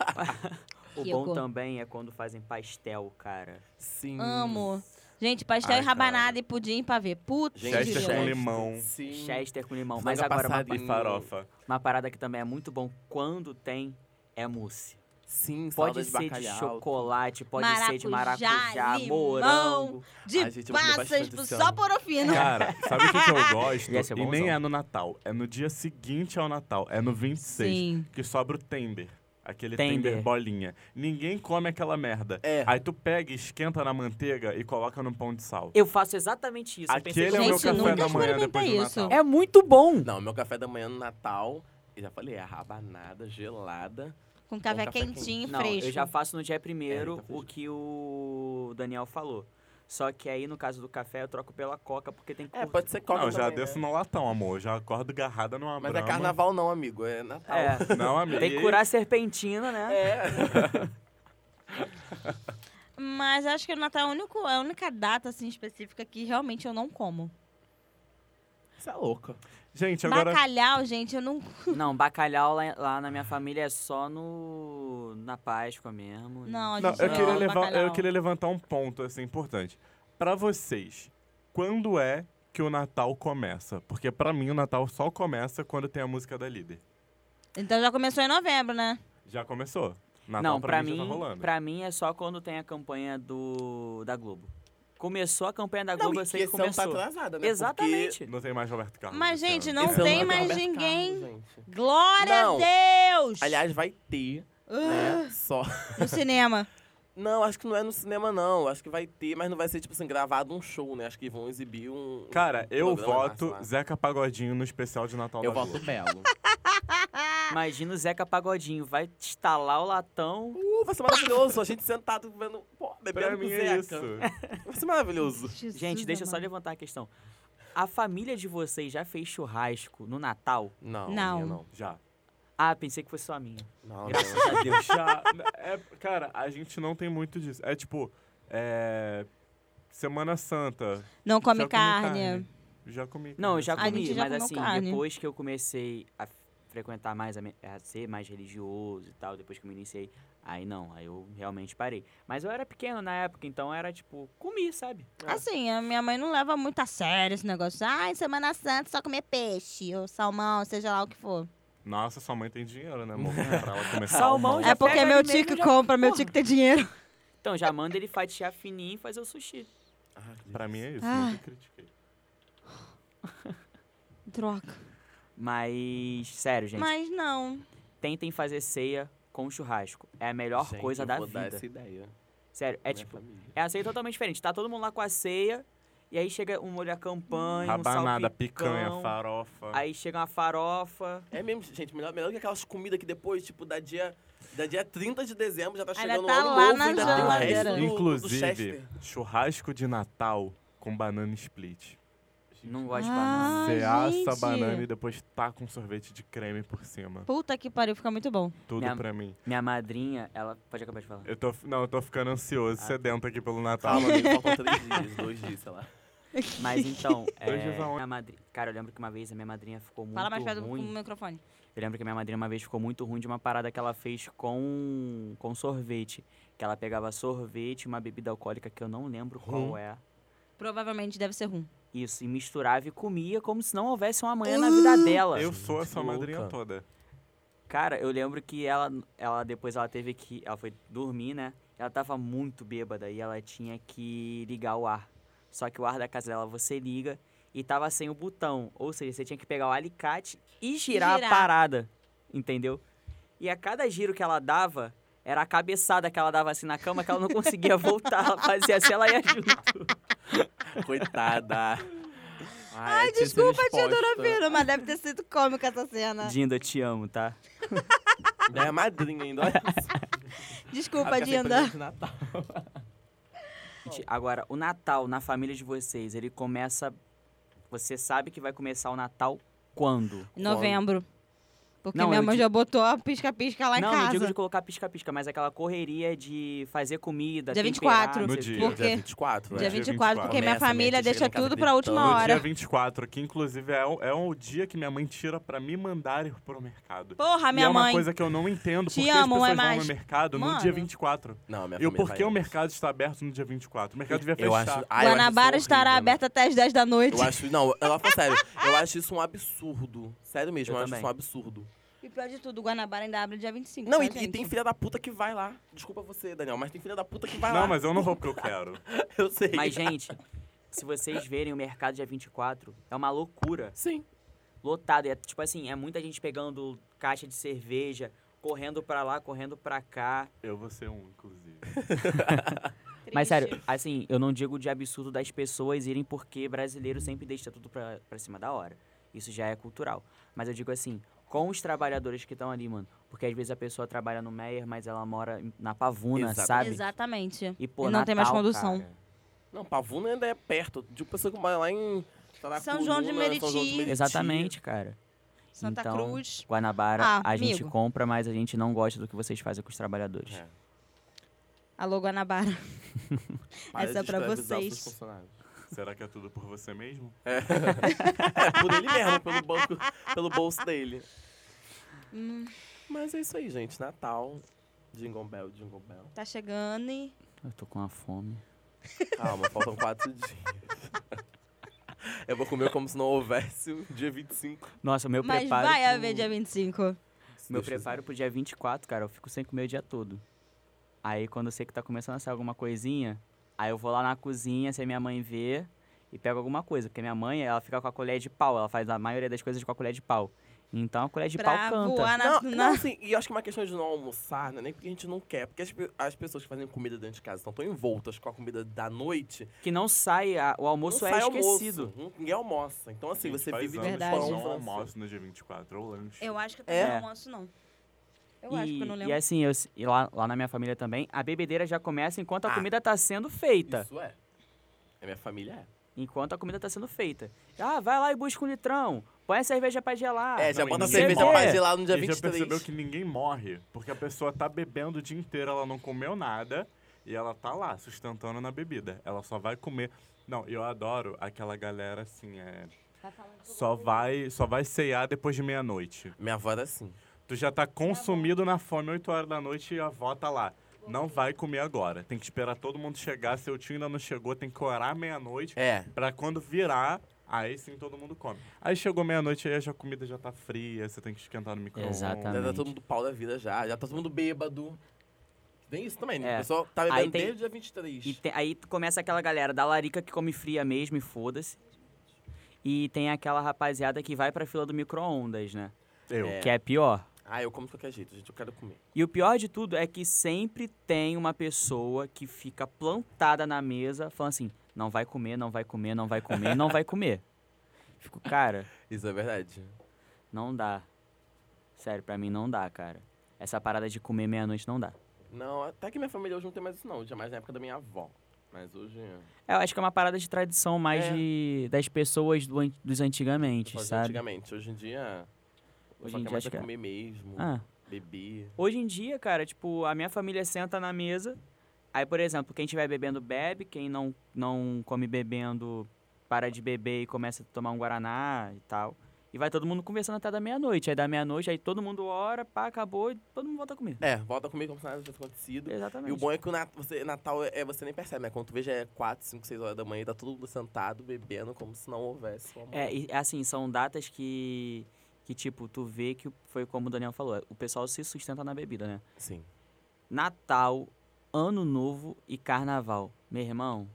o Que bom horror. também é quando fazem pastel, cara. Sim. Amo. Gente, pastel Ai, e rabanada cara. e pudim pra ver. Putz, Gente, Chester grila. com limão. Sim. Chester com limão. Mas agora, uma. E farofa. uma parada que também é muito bom quando tem é mousse. Sim, Pode de ser de chocolate, pode ser de Maracujá, maracujá, limão. morango. De passas só ano. porofino. Cara, sabe o que, que eu *laughs* gosto? Ser E nem é no Natal. É no dia seguinte ao Natal. É no 26. Sim. Que sobra o tender. Aquele Tender. tender. bolinha. Ninguém come aquela merda. É. Aí tu pega, esquenta na manteiga e coloca no pão de sal. Eu faço exatamente isso. Pensei Aquele é o que meu café nunca da manhã experimentei depois do isso. Natal. É muito bom. Não, meu café da manhã no Natal, eu já falei, é rabanada gelada. Com café, café quentinho, Não, fresco. eu já faço no dia primeiro É, tá o que o Daniel falou. Só que aí, no caso do café, eu troco pela coca, porque tem que É, pode ser coca Não, já também, desço né? no latão, amor. Já acordo garrada numa Mas é brama. carnaval não, amigo, é Natal. É, *laughs* Não, amigo. tem que curar a serpentina, né? É. *laughs* Mas acho que o Natal é, é a única data assim específica que realmente eu não como. Você é louca. Gente, agora... Bacalhau, gente, eu não. *laughs* Não, bacalhau lá, lá na minha família é só no na Páscoa mesmo. Não, a Não, gente eu, não queria levar- eu queria levantar um ponto, assim, importante. Pra vocês, quando é que o Natal começa? Porque pra mim o Natal só começa quando tem a música da líder. Então já começou em novembro, né? Já começou. Natal Não, pra, pra mim, mim, já tá rolando. pra mim é só quando tem a campanha do da Globo. Começou a campanha da Não, Globo, e eu sei que ano tá começou. atrasada, né? Exatamente. Não tem mais Roberto Carlos. Mas, esse gente, não Esse ano tem mais Roberto ninguém. Carlos, gente. Glória Não. a Deus! Aliás, vai ter, né? Só. no cinema. *laughs* Não, acho que não é no cinema, não. Acho que vai ter, mas não vai ser, tipo assim, gravado um show, né? Acho que vão exibir um. Cara, um eu voto. Zeca Pagodinho no especial de Natal Eu da voto Globo. Belo. *laughs* Imagina o Zeca Pagodinho, vai instalar o latão. Uh, vai ser maravilhoso. A gente sentado vendo, bebendo Pra com é isso. *laughs* Vai ser maravilhoso. Jesus Gente, deixa eu só levantar a questão. A família de vocês já fez churrasco no Natal? Não, Não. minha não. Já. Ah, pensei que fosse só a minha. Não, Graças não. a Deus. Já. É, cara, a gente não tem muito disso. É tipo, é. Semana Santa. Não come já comi carne. Já comi. Não, eu carne. já A comi, já mas assim, carne. depois que eu comecei a frequentar mais, a, me- a ser mais religioso e tal, depois que eu me iniciei, aí não, aí eu realmente parei. Mas eu era pequeno na época, então era tipo, comi, sabe? Assim, a minha mãe não leva muito a sério esse negócio. Ah, em Semana Santa só comer peixe, ou salmão, seja lá o que for. Nossa, sua mãe tem dinheiro, né, amor? pra ela começar *laughs* Salmão já é porque meu tio que já- compra, meu Porra. tio que tem dinheiro. Então já manda ele fatiar fininho e fazer o sushi. Ah, Pra mim é isso, Ah. nunca critiquei. Droga. Mas, sério, gente, Mas não. tentem fazer ceia com churrasco. É a melhor Gente, coisa eu da vou dar vida. essa ideia. Sério, é Minha tipo, família. é a ceia totalmente diferente. Tá todo mundo lá com a ceia, e aí chega um molho à campanha, um Rabanada, salpicão, picanha, farofa. Aí chega uma farofa. É mesmo, gente, melhor, melhor que aquelas comidas que depois, tipo, da dia, da dia 30 de dezembro já tá chegando tá o ano lá novo, na ainda tem o resto do, do Inclusive, Chester. churrasco de Natal com banana split. Não gosto de Ah, banana. Você assa a gente. banana e depois taca um sorvete de creme por cima. Puta que pariu, fica muito bom. Tudo Minha- pra mim. Minha madrinha, ela. Pode acabar de falar. Eu tô, não, eu tô ficando ansioso, Ah. sedento aqui pelo Natal. Calma, amigo, faltam três dias, dois dias, sei lá. *laughs* Mas então, Dois dias é, aonde? minha madrinha. Cara, eu lembro que uma vez a minha madrinha ficou muito Fala mais perto do ruim. microfone. Eu lembro que minha madrinha uma vez ficou muito ruim de uma parada que ela fez com, com sorvete. Que ela pegava sorvete, uma bebida alcoólica que eu não lembro qual Rum. é. Provavelmente deve ser rum. Isso, e misturava e comia como se não houvesse um amanhã na vida dela. Eu sou essa Louca. madrinha toda. Cara, eu lembro que ela, ela depois ela teve que. Ela foi dormir, né? Ela tava muito bêbada e ela tinha que ligar o ar. Só que o ar da casa dela você liga e tava sem o botão. Ou seja, você tinha que pegar o alicate e girar, Girar. a parada. Entendeu? E a cada giro que ela dava, era a cabeçada que ela dava assim na cama que ela não conseguia *laughs* voltar. Ela fazia assim, ela ia junto. Coitada. Ai, que ser desculpa, tia. Dona Pino, mas deve ter sido cômico essa cena. Dinda, eu te amo, tá? É a madrinha ainda, olha. Desculpa, Dinda. Agora, o Natal na família de vocês, ele começa. Você sabe que vai começar o Natal quando? Em novembro. Porque Não, minha mãe di- já botou a pisca-pisca lá em não, não casa. digo de colocar pisca-pisca, mas aquela correria de fazer comida. Dia temperar, 24. não No dia. quê. Por Dia quê? 24, Dia é. 24, porque minha família minha deixa casa tudo pra última. No hora. dia 24, que inclusive é o, é o dia que minha mãe tira pra me mandar ir pro mercado. Porra, e minha é uma mãe. coisa que eu não entendo, Te porque amo, as pessoas é vão mais- no mercado no Mano. dia 24. Não, minha E porquê vai o mercado está aberto no dia 24? O mercado devia Eu fechar. acho, ah, eu acho Guanabara isso estará horrível. aberta até as 10 da noite. Eu acho, não, ela falou sério, *laughs* eu acho isso um absurdo. Sério mesmo, Eu acho isso um absurdo. E pior de tudo, o Guanabara ainda abre dia 25. Não, tá, e, e tem filha da puta que vai lá. Desculpa você, Daniel, mas tem filha da puta que vai lá. Não, mas eu não vou porque eu *laughs* quero. Eu sei. Mas, gente, se vocês verem o mercado dia 24, é uma loucura. Sim. Lotado. É, tipo assim, é muita gente pegando caixa de cerveja, correndo pra lá, correndo pra cá. Eu vou ser um, inclusive. *laughs* Mas sério, assim, eu não digo de absurdo das pessoas irem porque brasileiro sempre deixa tudo pra, pra cima da hora. Isso já é cultural. Mas eu digo assim, com os trabalhadores que estão ali, mano. Porque às vezes a pessoa trabalha no Meyer, mas ela mora na Pavuna, Exato. sabe? Exatamente. E, pô, E não tem mais Natal, condução. cara. Não, Pavuna ainda é perto. De uma pessoa que mora lá em. São João de Meriti. Exatamente, cara. Santa Então, Cruz. Guanabara, Ah, a gente amigo. compra, mas a gente não gosta do que vocês fazem com os trabalhadores. É. Alô, Guanabara. *laughs* Essa é pra vocês. Será que é tudo por você mesmo? *laughs* É, por ele mesmo, pelo, banco, pelo bolso dele. Hum, Mas é isso aí, gente. Natal. Jingle Bell, Jingle Bell. tá chegando e... Eu tô com uma fome. Calma, faltam quatro dias. Eu vou comer como se não houvesse o dia 25. Nossa, meu Mas preparo. vai pro- haver dia 25. Meu Deixa preparo pro dia 24, cara, eu fico sem comer o dia todo. Aí quando eu sei que tá começando a sair alguma coisinha, aí eu vou lá na cozinha, se a minha mãe vê, e pego alguma coisa. Porque minha mãe, ela fica com a colher de pau, ela faz a maioria das coisas com a colher de pau. Então a colher de pra pau canta. voar na... Não, na- não, assim, e eu acho que uma questão de não almoçar, não é nem porque a gente não quer. Porque as, as pessoas que fazem comida dentro de casa estão tão envoltas com a comida da noite. Que não sai, a- o almoço não é sai esquecido. almoço. Não- Ninguém almoça. Então, assim, Gente, você faz vive anos de Verdade. que eu pão não almoço no dia 24, ou lanche. Eu acho que eu É. também não almoço, não. Eu acho que eu não E, lembro. e assim, eu, e lá, lá na minha família também, a bebedeira já começa enquanto a Ah. comida tá sendo feita. Isso é. A minha família é. Enquanto a comida tá sendo feita. Ah, vai lá e busca um litrão. Põe a cerveja pra gelar. é, já não, e bota a cerveja morre. pra gelar no dia e já 23. percebeu que ninguém morre, porque a pessoa tá bebendo o dia inteiro, ela não comeu nada, e ela tá lá, sustentando na bebida. Ela só vai comer... Não, eu adoro aquela galera, assim, é... Só vai, só vai ceiar depois de meia-noite. Minha avó era assim. Tu já tá consumido na fome 8 horas da noite e a avó tá lá. Não vai comer agora. Tem que esperar todo mundo chegar. Seu tio ainda não chegou, tem que orar meia-noite. É. Pra quando virar, aí sim todo mundo come. Aí chegou meia-noite, aí a comida já tá fria, você tem que esquentar no micro-ondas. Já Exatamente. tá todo mundo pau da vida já. Já tá todo mundo bêbado. Tem isso também, né? É. O pessoal tá Aí bebendo tem- desde o dia 23. E te- aí começa aquela galera da larica que come fria mesmo e foda-se. E tem aquela rapaziada que vai pra fila do micro-ondas, né? Eu. É. Que é pior. Ah, eu como de qualquer jeito, gente. Eu quero comer. E o pior de tudo é que sempre tem uma pessoa que fica plantada na mesa falando assim: não vai comer, não vai comer, não vai comer, não vai comer. *laughs* Fico, cara, Isso é verdade. não dá. Sério, pra mim não dá, cara. Essa parada de comer meia-noite não dá. Não, até que minha família hoje não tem mais isso, não. Já mais na época da minha avó. Mas hoje. É, Eu acho que é uma parada de tradição mais É. de, das pessoas do dos antigamente, sabe? Antigamente. Hoje em dia. Hoje só em quer dia acho que é. comer mesmo. Ah, Beber. hoje em dia, cara, tipo, a minha família senta na mesa. Aí, por exemplo, quem estiver bebendo bebe, quem não, não come bebendo para de beber e começa a tomar um guaraná e tal. E vai todo mundo conversando até da meia-noite. Aí da meia-noite, aí todo mundo ora, pá, acabou e todo mundo volta a comer. É, volta a comer como se nada tivesse acontecido. Exatamente. E o bom é que o Nat- você, Natal é, você nem percebe, né? Quando tu vê já é 4, 5, 6 horas da manhã e tá todo mundo sentado, bebendo, como se não houvesse um amor. É, e assim, são datas que, que tipo, tu vê que foi como o Daniel falou, o pessoal se sustenta na bebida, né? Sim. Natal, Ano Novo e Carnaval. Meu irmão,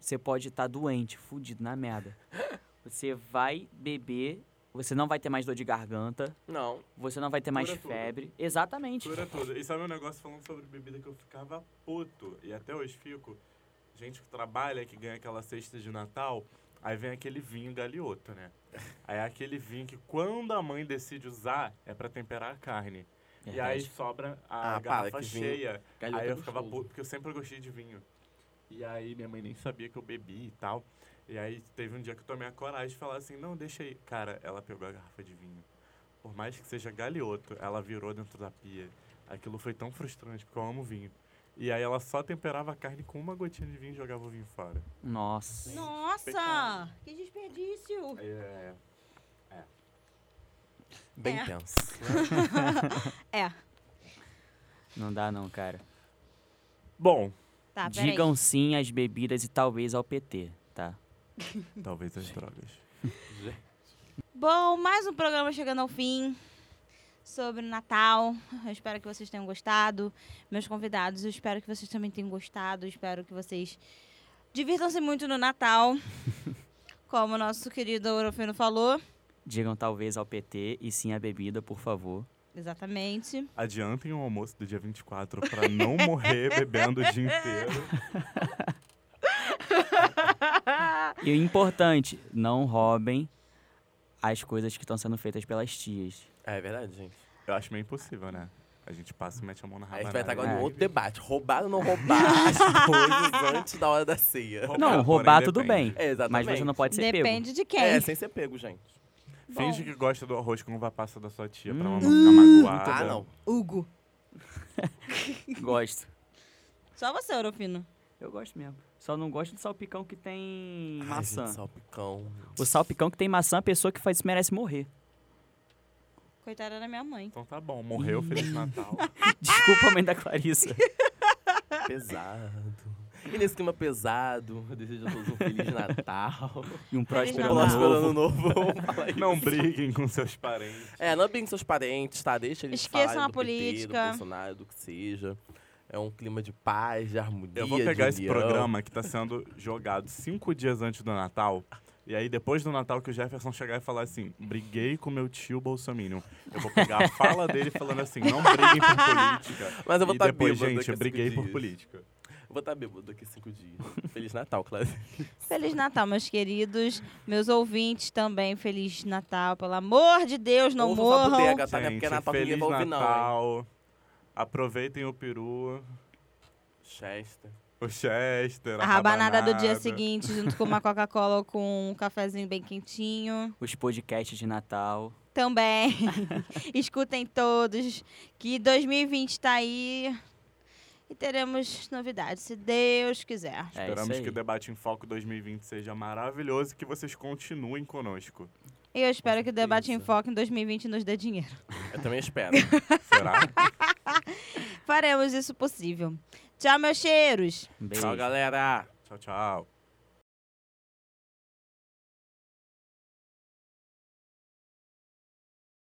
você pode estar doente, fudido na merda. *laughs* Você vai beber, você não vai ter mais dor de garganta, Não. você não vai ter mais Cura tudo. febre. Exatamente. Cura tudo. E sabe um negócio falando sobre bebida que eu ficava puto, e até hoje fico. Gente que trabalha, que ganha aquela cesta de Natal, aí vem aquele vinho galioto, né? Aí é aquele vinho que quando a mãe decide usar, é pra temperar a carne. E aí sobra a Ah, para, garrafa cheia. Aí é eu ficava puto, porque eu sempre gostei de vinho. E aí minha mãe nem sabia que eu bebi e tal. E aí teve um dia que eu tomei a coragem de falar assim, não, deixa aí. Cara, ela pegou a garrafa de vinho. Por mais que seja galhoto, ela virou dentro da pia. Aquilo foi tão frustrante, porque eu amo vinho. E aí ela só temperava a carne com uma gotinha de vinho e jogava o vinho fora. Nossa. Nossa! Pecado. Que desperdício! É, Bem É. tenso. *laughs* É. Não dá não, cara. Bom, Tá. Digam sim às bebidas e talvez ao PT, tá? talvez as drogas. Bom, mais um programa chegando ao fim sobre Natal. *laughs* Eu espero que vocês tenham gostado. Meus convidados, eu espero que vocês também tenham gostado. Eu espero que vocês divirtam-se muito no Natal. *laughs* Como o nosso querido Orofino falou. Digam talvez ao PT e sim à bebida, por favor. Exatamente. Adiantem o almoço do dia 24 pra não morrer *laughs* bebendo o dia inteiro. E o importante, não roubem as coisas que estão sendo feitas pelas tias. É verdade, gente. Eu acho meio impossível, né? A gente passa e mete a mão na A rabanada. gente vai estar agora É. no outro debate. Roubar ou não roubar as *laughs* coisas antes da hora da ceia. Roubar, Não, porém, roubar tudo depende. bem. É, exatamente. Mas você não pode ser pego. Depende de quem. É, sem ser pego, gente. Finge Bom. que gosta do arroz com uva passa da sua tia, pra ela Hum. não ficar magoada. Ah, não. Hugo. *laughs* Gosto. Só você, Orofino. Eu gosto mesmo. Só não gosto do salpicão que tem Ai, maçã. gente, salpicão. O salpicão que tem maçã, a pessoa que faz isso merece morrer. Coitada da minha mãe. Então tá bom, morreu, *laughs* Feliz Natal. Desculpa, mãe da Clarissa. *laughs* Pesado. E nesse clima pesado, eu desejo a todos um Feliz Natal. E um próspero ano novo. ano novo. vamos falar isso. não briguem com seus parentes. É, não briguem com seus parentes, tá? Deixa eles Esqueçam falarem a do PT, do política. Bolsonaro, do que seja. É um clima de paz, de harmonia, Eu vou pegar de esse programa que tá sendo jogado cinco dias antes do Natal. E aí, depois do Natal, que o Jefferson chegar e falar assim: briguei com meu tio Bolsominion. Eu vou pegar a fala dele falando assim: não briguem por política. Mas eu vou e estar depois, bêbado gente, eu briguei cinco por dias. política. Eu vou estar bêbado daqui a cinco dias. Feliz Natal, claro. Feliz Natal, meus queridos. Meus ouvintes também. Feliz Natal. Pelo amor de Deus, não morram. bodega, tá? Não é Gente, porque Natal que ninguém Feliz vai ouvir, não, hein? Natal. Aproveitem o peru, Chester. O Chester, A rabanada do dia rabanada. seguinte, *laughs* junto com uma Coca-Cola ou com um cafezinho bem quentinho. Os podcasts de Natal. Também. *laughs* Escutem todos. Que 2020 tá aí. E teremos novidades, se Deus quiser. É Esperamos que o Debate em Foco 2020 seja maravilhoso e que vocês continuem conosco. E eu espero que o Debate em. Foco em 2020 nos dê dinheiro. Eu também espero. *laughs* Será? Faremos isso possível. Tchau, meus cheiros. Um beijo. Tchau, galera. tchau, tchau.